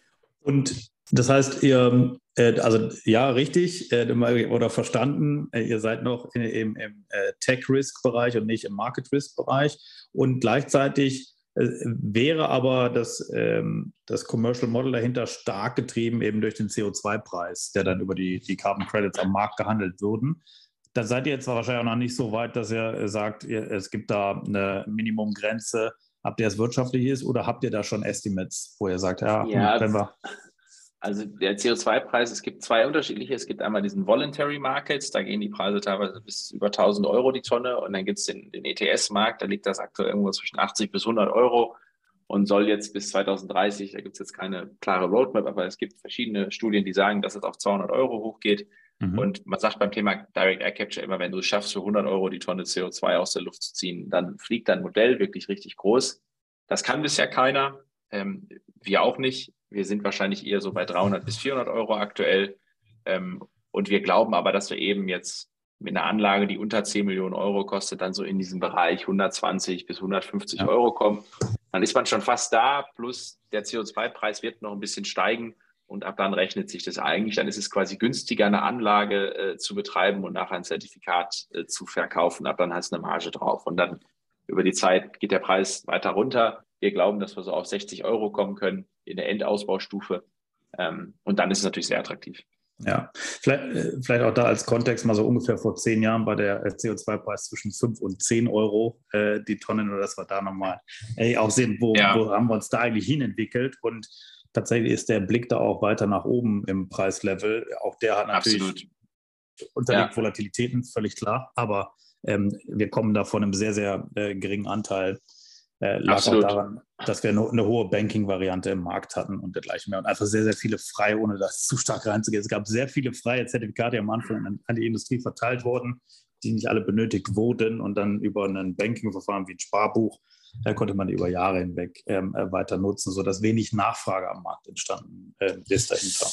Und das heißt, ihr, äh, also ja, richtig äh, oder verstanden, äh, ihr seid noch im, im Tech-Risk-Bereich und nicht im Market-Risk-Bereich und gleichzeitig wäre aber das, ähm, das Commercial Model dahinter stark getrieben eben durch den CO2-Preis, der dann über die, die Carbon Credits am Markt gehandelt würden. Da seid ihr jetzt wahrscheinlich auch noch nicht so weit, dass ihr sagt, es gibt da eine Minimumgrenze. Habt ihr es wirtschaftlich ist oder habt ihr da schon Estimates, wo ihr sagt, ja, ja wenn wir also der CO2-Preis, es gibt zwei unterschiedliche. Es gibt einmal diesen Voluntary Market, da gehen die Preise teilweise bis über 1000 Euro die Tonne. Und dann gibt es den, den ETS-Markt, da liegt das aktuell irgendwo zwischen 80 bis 100 Euro und soll jetzt bis 2030, da gibt es jetzt keine klare Roadmap, aber es gibt verschiedene Studien, die sagen, dass es auf 200 Euro hochgeht. Mhm. Und man sagt beim Thema Direct Air Capture immer, wenn du es schaffst, für 100 Euro die Tonne CO2 aus der Luft zu ziehen, dann fliegt dein Modell wirklich richtig groß. Das kann bisher keiner, ähm, wir auch nicht. Wir sind wahrscheinlich eher so bei 300 bis 400 Euro aktuell. Ähm, und wir glauben aber, dass wir eben jetzt mit einer Anlage, die unter 10 Millionen Euro kostet, dann so in diesem Bereich 120 bis 150 ja. Euro kommen. Dann ist man schon fast da, plus der CO2-Preis wird noch ein bisschen steigen und ab dann rechnet sich das eigentlich. Dann ist es quasi günstiger, eine Anlage äh, zu betreiben und nachher ein Zertifikat äh, zu verkaufen. Ab dann hast du eine Marge drauf und dann über die Zeit geht der Preis weiter runter. Wir glauben, dass wir so auf 60 Euro kommen können in der Endausbaustufe. Ähm, und dann ist es natürlich sehr attraktiv. Ja, vielleicht, äh, vielleicht auch da als Kontext mal so ungefähr vor zehn Jahren bei der CO2-Preis zwischen 5 und 10 Euro äh, die Tonne, nur dass wir da nochmal ey, auch sehen, wo, ja. wo haben wir uns da eigentlich hinentwickelt und tatsächlich ist der Blick da auch weiter nach oben im Preislevel. Auch der hat natürlich Absolut. unterliegt ja. Volatilitäten, völlig klar, aber ähm, wir kommen da von einem sehr, sehr äh, geringen Anteil äh, lag Absolut. auch daran, dass wir eine, eine hohe Banking-Variante im Markt hatten und dergleichen mehr. Und einfach sehr, sehr viele freie, ohne das zu stark reinzugehen. Es gab sehr viele freie Zertifikate, die am Anfang an, an die Industrie verteilt wurden, die nicht alle benötigt wurden. Und dann über ein Banking-Verfahren wie ein Sparbuch da konnte man die über Jahre hinweg ähm, äh, weiter nutzen, sodass wenig Nachfrage am Markt entstanden äh, ist dahinter.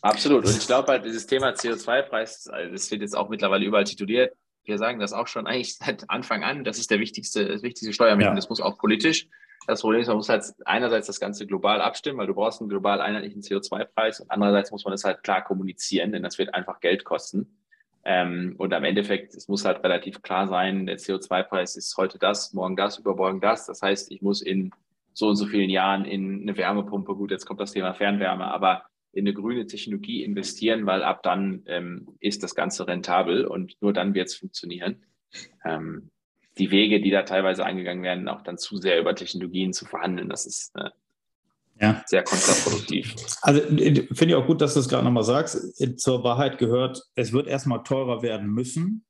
Absolut. Und ich glaube halt, dieses Thema CO2-Preis, also das wird jetzt auch mittlerweile überall tituliert, wir sagen das auch schon eigentlich seit Anfang an, das ist der wichtigste, das wichtigste Steuermechanismus, ja. auch politisch. Das Problem ist, man muss halt einerseits das Ganze global abstimmen, weil du brauchst einen global einheitlichen CO2-Preis und andererseits muss man das halt klar kommunizieren, denn das wird einfach Geld kosten. Ähm, und am Endeffekt, es muss halt relativ klar sein, der CO2-Preis ist heute das, morgen das, übermorgen das. Das heißt, ich muss in so und so vielen Jahren in eine Wärmepumpe, gut, jetzt kommt das Thema Fernwärme, aber in eine grüne Technologie investieren, weil ab dann ähm, ist das Ganze rentabel und nur dann wird es funktionieren. Ähm, die Wege, die da teilweise eingegangen werden, auch dann zu sehr über Technologien zu verhandeln, das ist äh, ja. sehr kontraproduktiv. Also finde ich auch gut, dass du es gerade nochmal sagst. Zur Wahrheit gehört, es wird erstmal teurer werden müssen.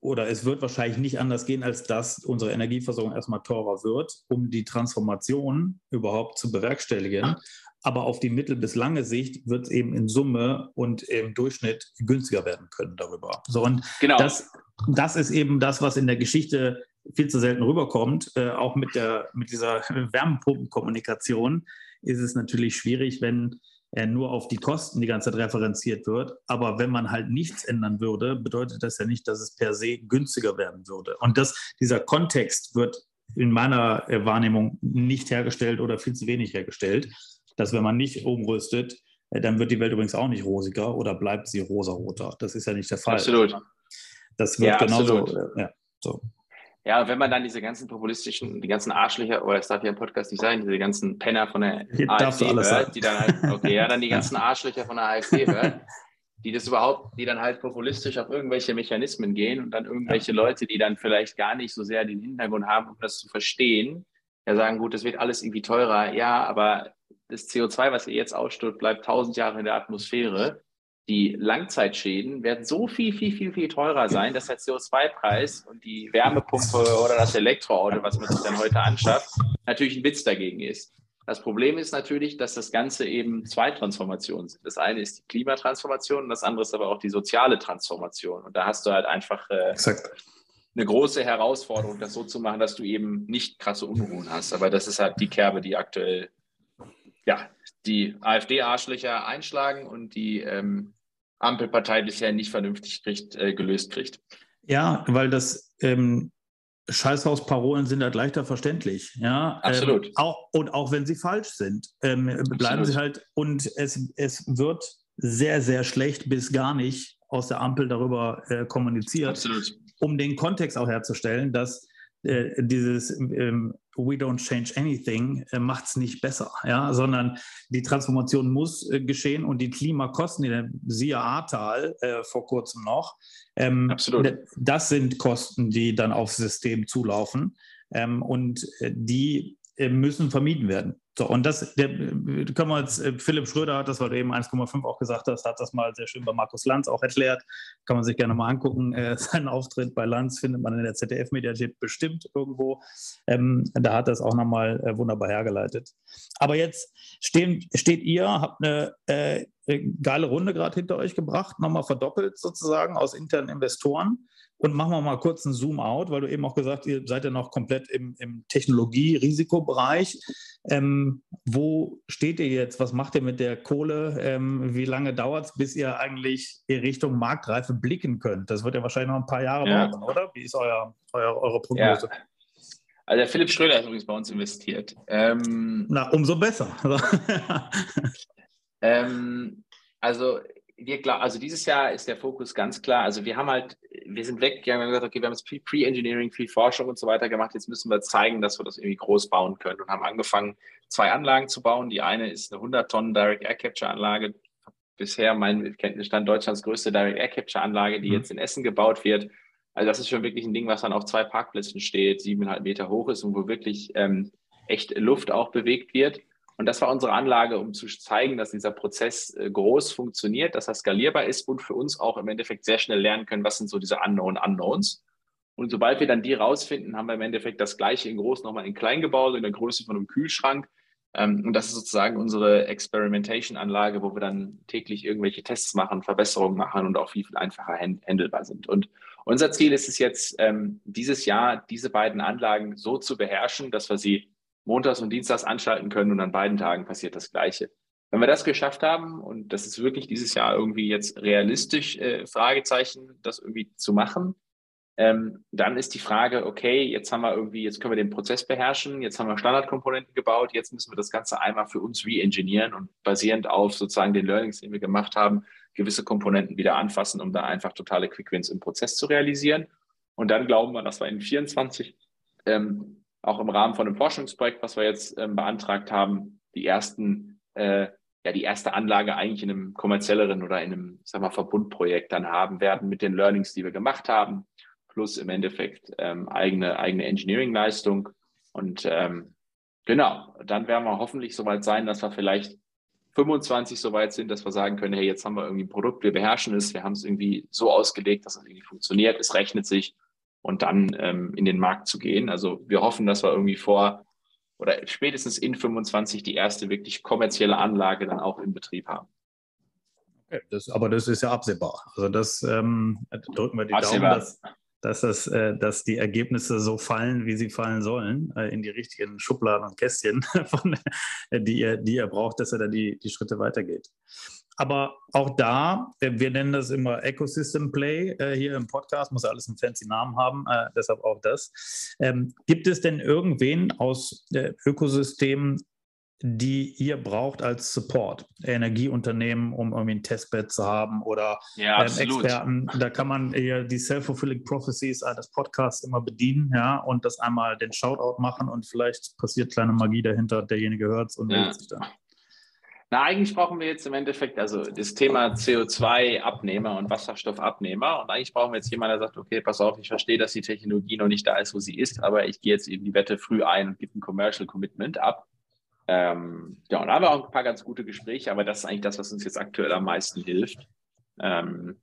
Oder es wird wahrscheinlich nicht anders gehen, als dass unsere Energieversorgung erstmal teurer wird, um die Transformation überhaupt zu bewerkstelligen aber auf die mittel- bis lange Sicht wird es eben in Summe und im Durchschnitt günstiger werden können darüber. So, und genau. das, das ist eben das, was in der Geschichte viel zu selten rüberkommt. Äh, auch mit, der, mit dieser [laughs] Wärmepumpenkommunikation ist es natürlich schwierig, wenn er nur auf die Kosten die ganze Zeit referenziert wird. Aber wenn man halt nichts ändern würde, bedeutet das ja nicht, dass es per se günstiger werden würde. Und das, dieser Kontext wird in meiner Wahrnehmung nicht hergestellt oder viel zu wenig hergestellt dass wenn man nicht umrüstet, äh, dann wird die Welt übrigens auch nicht rosiger oder bleibt sie rosaroter. Das ist ja nicht der Fall. Absolut. Das wird ja, genauso. Absolut. Äh, ja, so. Ja, und wenn man dann diese ganzen populistischen, die ganzen Arschlöcher, oder es darf ja im Podcast nicht sein, diese ganzen Penner von der [laughs] Hier AfD hört, die dann halt, okay, ja, dann die [laughs] ganzen Arschlöcher von der AfD hören, die das überhaupt, die dann halt populistisch auf irgendwelche Mechanismen gehen und dann irgendwelche ja. Leute, die dann vielleicht gar nicht so sehr den Hintergrund haben, um das zu verstehen, ja sagen, gut, das wird alles irgendwie teurer, ja, aber das CO2, was ihr jetzt ausstößt, bleibt tausend Jahre in der Atmosphäre. Die Langzeitschäden werden so viel, viel, viel, viel teurer sein, dass der CO2-Preis und die Wärmepumpe oder das Elektroauto, was man sich dann heute anschafft, natürlich ein Witz dagegen ist. Das Problem ist natürlich, dass das Ganze eben zwei Transformationen sind. Das eine ist die Klimatransformation und das andere ist aber auch die soziale Transformation. Und da hast du halt einfach äh, eine große Herausforderung, das so zu machen, dass du eben nicht krasse Unruhen hast. Aber das ist halt die Kerbe, die aktuell ja, die AfD-Arschlöcher einschlagen und die ähm, Ampelpartei bisher nicht vernünftig kriegt, äh, gelöst kriegt. Ja, weil das ähm, Scheißhausparolen sind halt leichter verständlich. Ja, absolut. Ähm, auch, und auch wenn sie falsch sind, ähm, bleiben sie halt. Und es, es wird sehr, sehr schlecht bis gar nicht aus der Ampel darüber äh, kommuniziert, absolut. um den Kontext auch herzustellen, dass äh, dieses ähm, We don't change anything äh, macht es nicht besser, ja, sondern die Transformation muss äh, geschehen und die Klimakosten, die siehe Ahrtal äh, vor kurzem noch, ähm, Absolut. das sind Kosten, die dann aufs System zulaufen ähm, und äh, die äh, müssen vermieden werden. So, und das der, können wir jetzt, äh, Philipp Schröder hat das, weil du eben 1,5 auch gesagt hast, hat das mal sehr schön bei Markus Lanz auch erklärt. Kann man sich gerne mal angucken. Äh, [laughs] seinen Auftritt bei Lanz findet man in der ZDF-Mediathek bestimmt irgendwo. Ähm, da hat das auch nochmal äh, wunderbar hergeleitet. Aber jetzt stehen, steht ihr, habt eine äh, geile Runde gerade hinter euch gebracht, nochmal verdoppelt sozusagen aus internen Investoren. Und machen wir mal kurz einen Zoom-out, weil du eben auch gesagt hast, ihr seid ja noch komplett im, im Technologie-Risikobereich. Ähm, wo steht ihr jetzt? Was macht ihr mit der Kohle? Ähm, wie lange dauert es, bis ihr eigentlich in Richtung Marktreife blicken könnt? Das wird ja wahrscheinlich noch ein paar Jahre ja. brauchen, oder? Wie ist euer, euer eure Prognose? Ja. Also der Philipp Schröder ist übrigens bei uns investiert. Ähm, Na, umso besser. [laughs] ähm, also wir glauben, also dieses Jahr ist der Fokus ganz klar. Also wir haben halt, wir sind weg, wir haben gesagt, okay, wir haben jetzt viel Pre-Engineering, viel Forschung und so weiter gemacht. Jetzt müssen wir zeigen, dass wir das irgendwie groß bauen können und haben angefangen, zwei Anlagen zu bauen. Die eine ist eine 100 Tonnen Direct Air Capture Anlage. Bisher mein Kenntnisstand Deutschlands größte Direct Air Capture Anlage, die mhm. jetzt in Essen gebaut wird. Also das ist schon wirklich ein Ding, was dann auf zwei Parkplätzen steht, siebeneinhalb Meter hoch ist und wo wirklich ähm, echt Luft auch bewegt wird. Und das war unsere Anlage, um zu zeigen, dass dieser Prozess äh, groß funktioniert, dass er skalierbar ist und für uns auch im Endeffekt sehr schnell lernen können, was sind so diese Unknown Unknowns. Und sobald wir dann die rausfinden, haben wir im Endeffekt das gleiche in groß nochmal in klein gebaut, in der Größe von einem Kühlschrank. Ähm, und das ist sozusagen unsere Experimentation-Anlage, wo wir dann täglich irgendwelche Tests machen, Verbesserungen machen und auch viel, viel einfacher handelbar sind. Und unser Ziel ist es jetzt, ähm, dieses Jahr diese beiden Anlagen so zu beherrschen, dass wir sie montags und dienstags anschalten können und an beiden Tagen passiert das Gleiche. Wenn wir das geschafft haben, und das ist wirklich dieses Jahr irgendwie jetzt realistisch, äh, Fragezeichen, das irgendwie zu machen, ähm, dann ist die Frage, okay, jetzt haben wir irgendwie, jetzt können wir den Prozess beherrschen, jetzt haben wir Standardkomponenten gebaut, jetzt müssen wir das Ganze einmal für uns re-engineeren und basierend auf sozusagen den Learnings, die wir gemacht haben, gewisse Komponenten wieder anfassen, um da einfach totale Quick Wins im Prozess zu realisieren. Und dann glauben wir, dass wir in 24 ähm, auch im Rahmen von einem Forschungsprojekt, was wir jetzt ähm, beantragt haben, die ersten, äh, ja, die erste Anlage eigentlich in einem kommerzielleren oder in einem, sag mal, Verbundprojekt dann haben werden mit den Learnings, die wir gemacht haben, plus im Endeffekt ähm, eigene, eigene Engineering-Leistung. Und ähm, genau, dann werden wir hoffentlich soweit sein, dass wir vielleicht 25 soweit sind, dass wir sagen können, hey, jetzt haben wir irgendwie ein Produkt, wir beherrschen es, wir haben es irgendwie so ausgelegt, dass es irgendwie funktioniert, es rechnet sich und dann ähm, in den Markt zu gehen. Also wir hoffen, dass wir irgendwie vor oder spätestens in 25 die erste wirklich kommerzielle Anlage dann auch in Betrieb haben. Okay, das, aber das ist ja absehbar. Also das ähm, drücken wir die absehbar. Daumen, dass, dass, das, äh, dass die Ergebnisse so fallen, wie sie fallen sollen, äh, in die richtigen Schubladen und Kästchen, [laughs] von, die, ihr, die ihr braucht, dass er da die, die Schritte weitergeht. Aber auch da, wir nennen das immer Ecosystem Play äh, hier im Podcast, muss ja alles einen fancy Namen haben, äh, deshalb auch das. Ähm, gibt es denn irgendwen aus äh, Ökosystemen, die ihr braucht als Support, Energieunternehmen, um irgendwie ein Testbed zu haben oder ja, ähm, Experten. Da kann man eher die Self-Fulfilling Prophecies des Podcasts immer bedienen, ja, und das einmal den Shoutout machen und vielleicht passiert kleine Magie dahinter, derjenige hört es und ja. meldet sich dann. Na, eigentlich brauchen wir jetzt im Endeffekt, also das Thema CO2-Abnehmer und Wasserstoffabnehmer. Und eigentlich brauchen wir jetzt jemanden, der sagt, okay, pass auf, ich verstehe, dass die Technologie noch nicht da ist, wo sie ist, aber ich gehe jetzt eben die Wette früh ein und gebe ein Commercial Commitment ab. Ähm, ja, und da haben wir auch ein paar ganz gute Gespräche, aber das ist eigentlich das, was uns jetzt aktuell am meisten hilft. Ähm,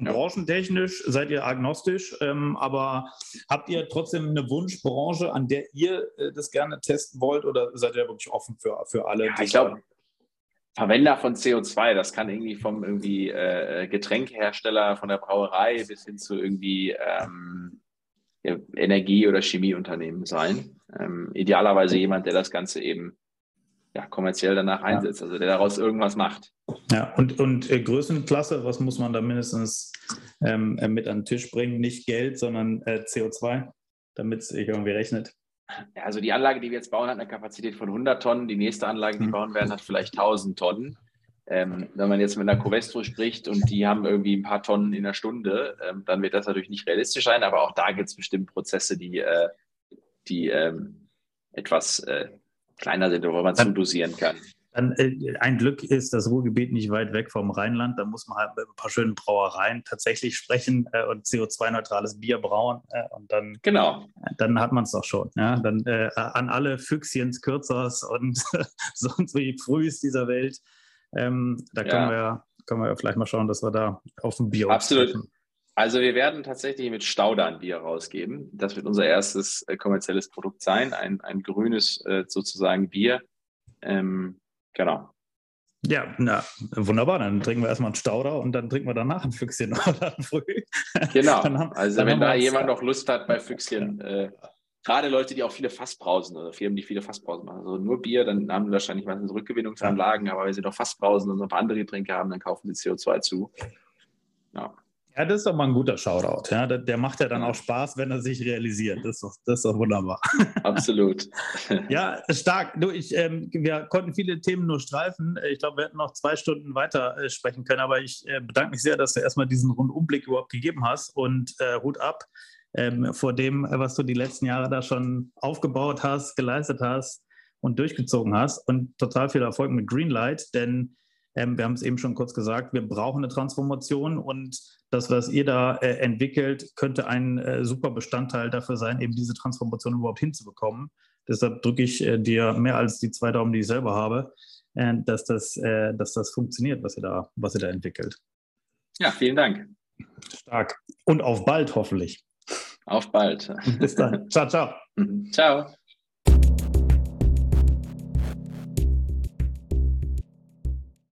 ja. Branchentechnisch seid ihr agnostisch, ähm, aber habt ihr trotzdem eine Wunschbranche, an der ihr äh, das gerne testen wollt oder seid ihr wirklich offen für, für alle? Ja, ich glaube, Verwender von CO2, das kann irgendwie vom irgendwie äh, Getränkehersteller, von der Brauerei bis hin zu irgendwie ähm, Energie- oder Chemieunternehmen sein. Ähm, idealerweise jemand, der das Ganze eben ja, kommerziell danach einsetzt, also der daraus irgendwas macht. Ja, und, und äh, Größenklasse, was muss man da mindestens ähm, äh, mit an den Tisch bringen? Nicht Geld, sondern äh, CO2, damit es sich irgendwie rechnet. Ja, also die Anlage, die wir jetzt bauen, hat eine Kapazität von 100 Tonnen. Die nächste Anlage, die wir mhm. bauen werden, hat vielleicht 1000 Tonnen. Ähm, wenn man jetzt mit einer Covestro spricht und die haben irgendwie ein paar Tonnen in der Stunde, ähm, dann wird das natürlich nicht realistisch sein, aber auch da gibt es bestimmt Prozesse, die, äh, die ähm, etwas äh, kleiner sind, wo man zudosieren kann. Dann, äh, ein Glück ist das Ruhrgebiet nicht weit weg vom Rheinland. Da muss man halt mit ein paar schönen Brauereien tatsächlich sprechen äh, und CO2-neutrales Bier brauen. Äh, und dann, genau. dann hat man es doch schon. Ja? Dann äh, an alle Füchschens, Kürzers und [laughs] sonst wie Frühs dieser Welt. Ähm, da ja. können, wir, können wir vielleicht mal schauen, dass wir da auf dem Bier Absolut. Treffen. Also wir werden tatsächlich mit Stauder ein Bier rausgeben. Das wird unser erstes äh, kommerzielles Produkt sein, ein, ein grünes äh, sozusagen Bier. Ähm, genau. Ja, na, wunderbar. Dann trinken wir erstmal einen Stauder und dann trinken wir danach ein Füchschen [laughs] oder früh. Genau. haben, also wenn da jemand noch Lust hat bei Füchschen, äh, gerade Leute, die auch viele Fassbrausen oder Firmen, die viele Fassbrausen machen, also nur Bier, dann haben die wahrscheinlich meistens Rückgewinnungsanlagen, aber wenn sie noch Fassbrausen und noch ein paar andere Getränke haben, dann kaufen sie CO2 zu. Ja. Ja, das ist doch mal ein guter Shoutout. Ja, der, der macht ja dann auch Spaß, wenn er sich realisiert. Das ist doch, das ist doch wunderbar. Absolut. [laughs] ja, stark. Du, ich, ähm, wir konnten viele Themen nur streifen. Ich glaube, wir hätten noch zwei Stunden weiter äh, sprechen können, aber ich äh, bedanke mich sehr, dass du erstmal diesen Rundumblick überhaupt gegeben hast und äh, Hut ab ähm, vor dem, was du die letzten Jahre da schon aufgebaut hast, geleistet hast und durchgezogen hast. Und total viel Erfolg mit Greenlight, denn wir haben es eben schon kurz gesagt, wir brauchen eine Transformation und das, was ihr da äh, entwickelt, könnte ein äh, super Bestandteil dafür sein, eben diese Transformation überhaupt hinzubekommen. Deshalb drücke ich äh, dir mehr als die zwei Daumen, die ich selber habe, dass, das, dass das funktioniert, was ihr, da, was ihr da entwickelt. Ja, vielen Dank. Stark. Und auf bald hoffentlich. Auf bald. Bis dann. [laughs] ciao, ciao. ciao.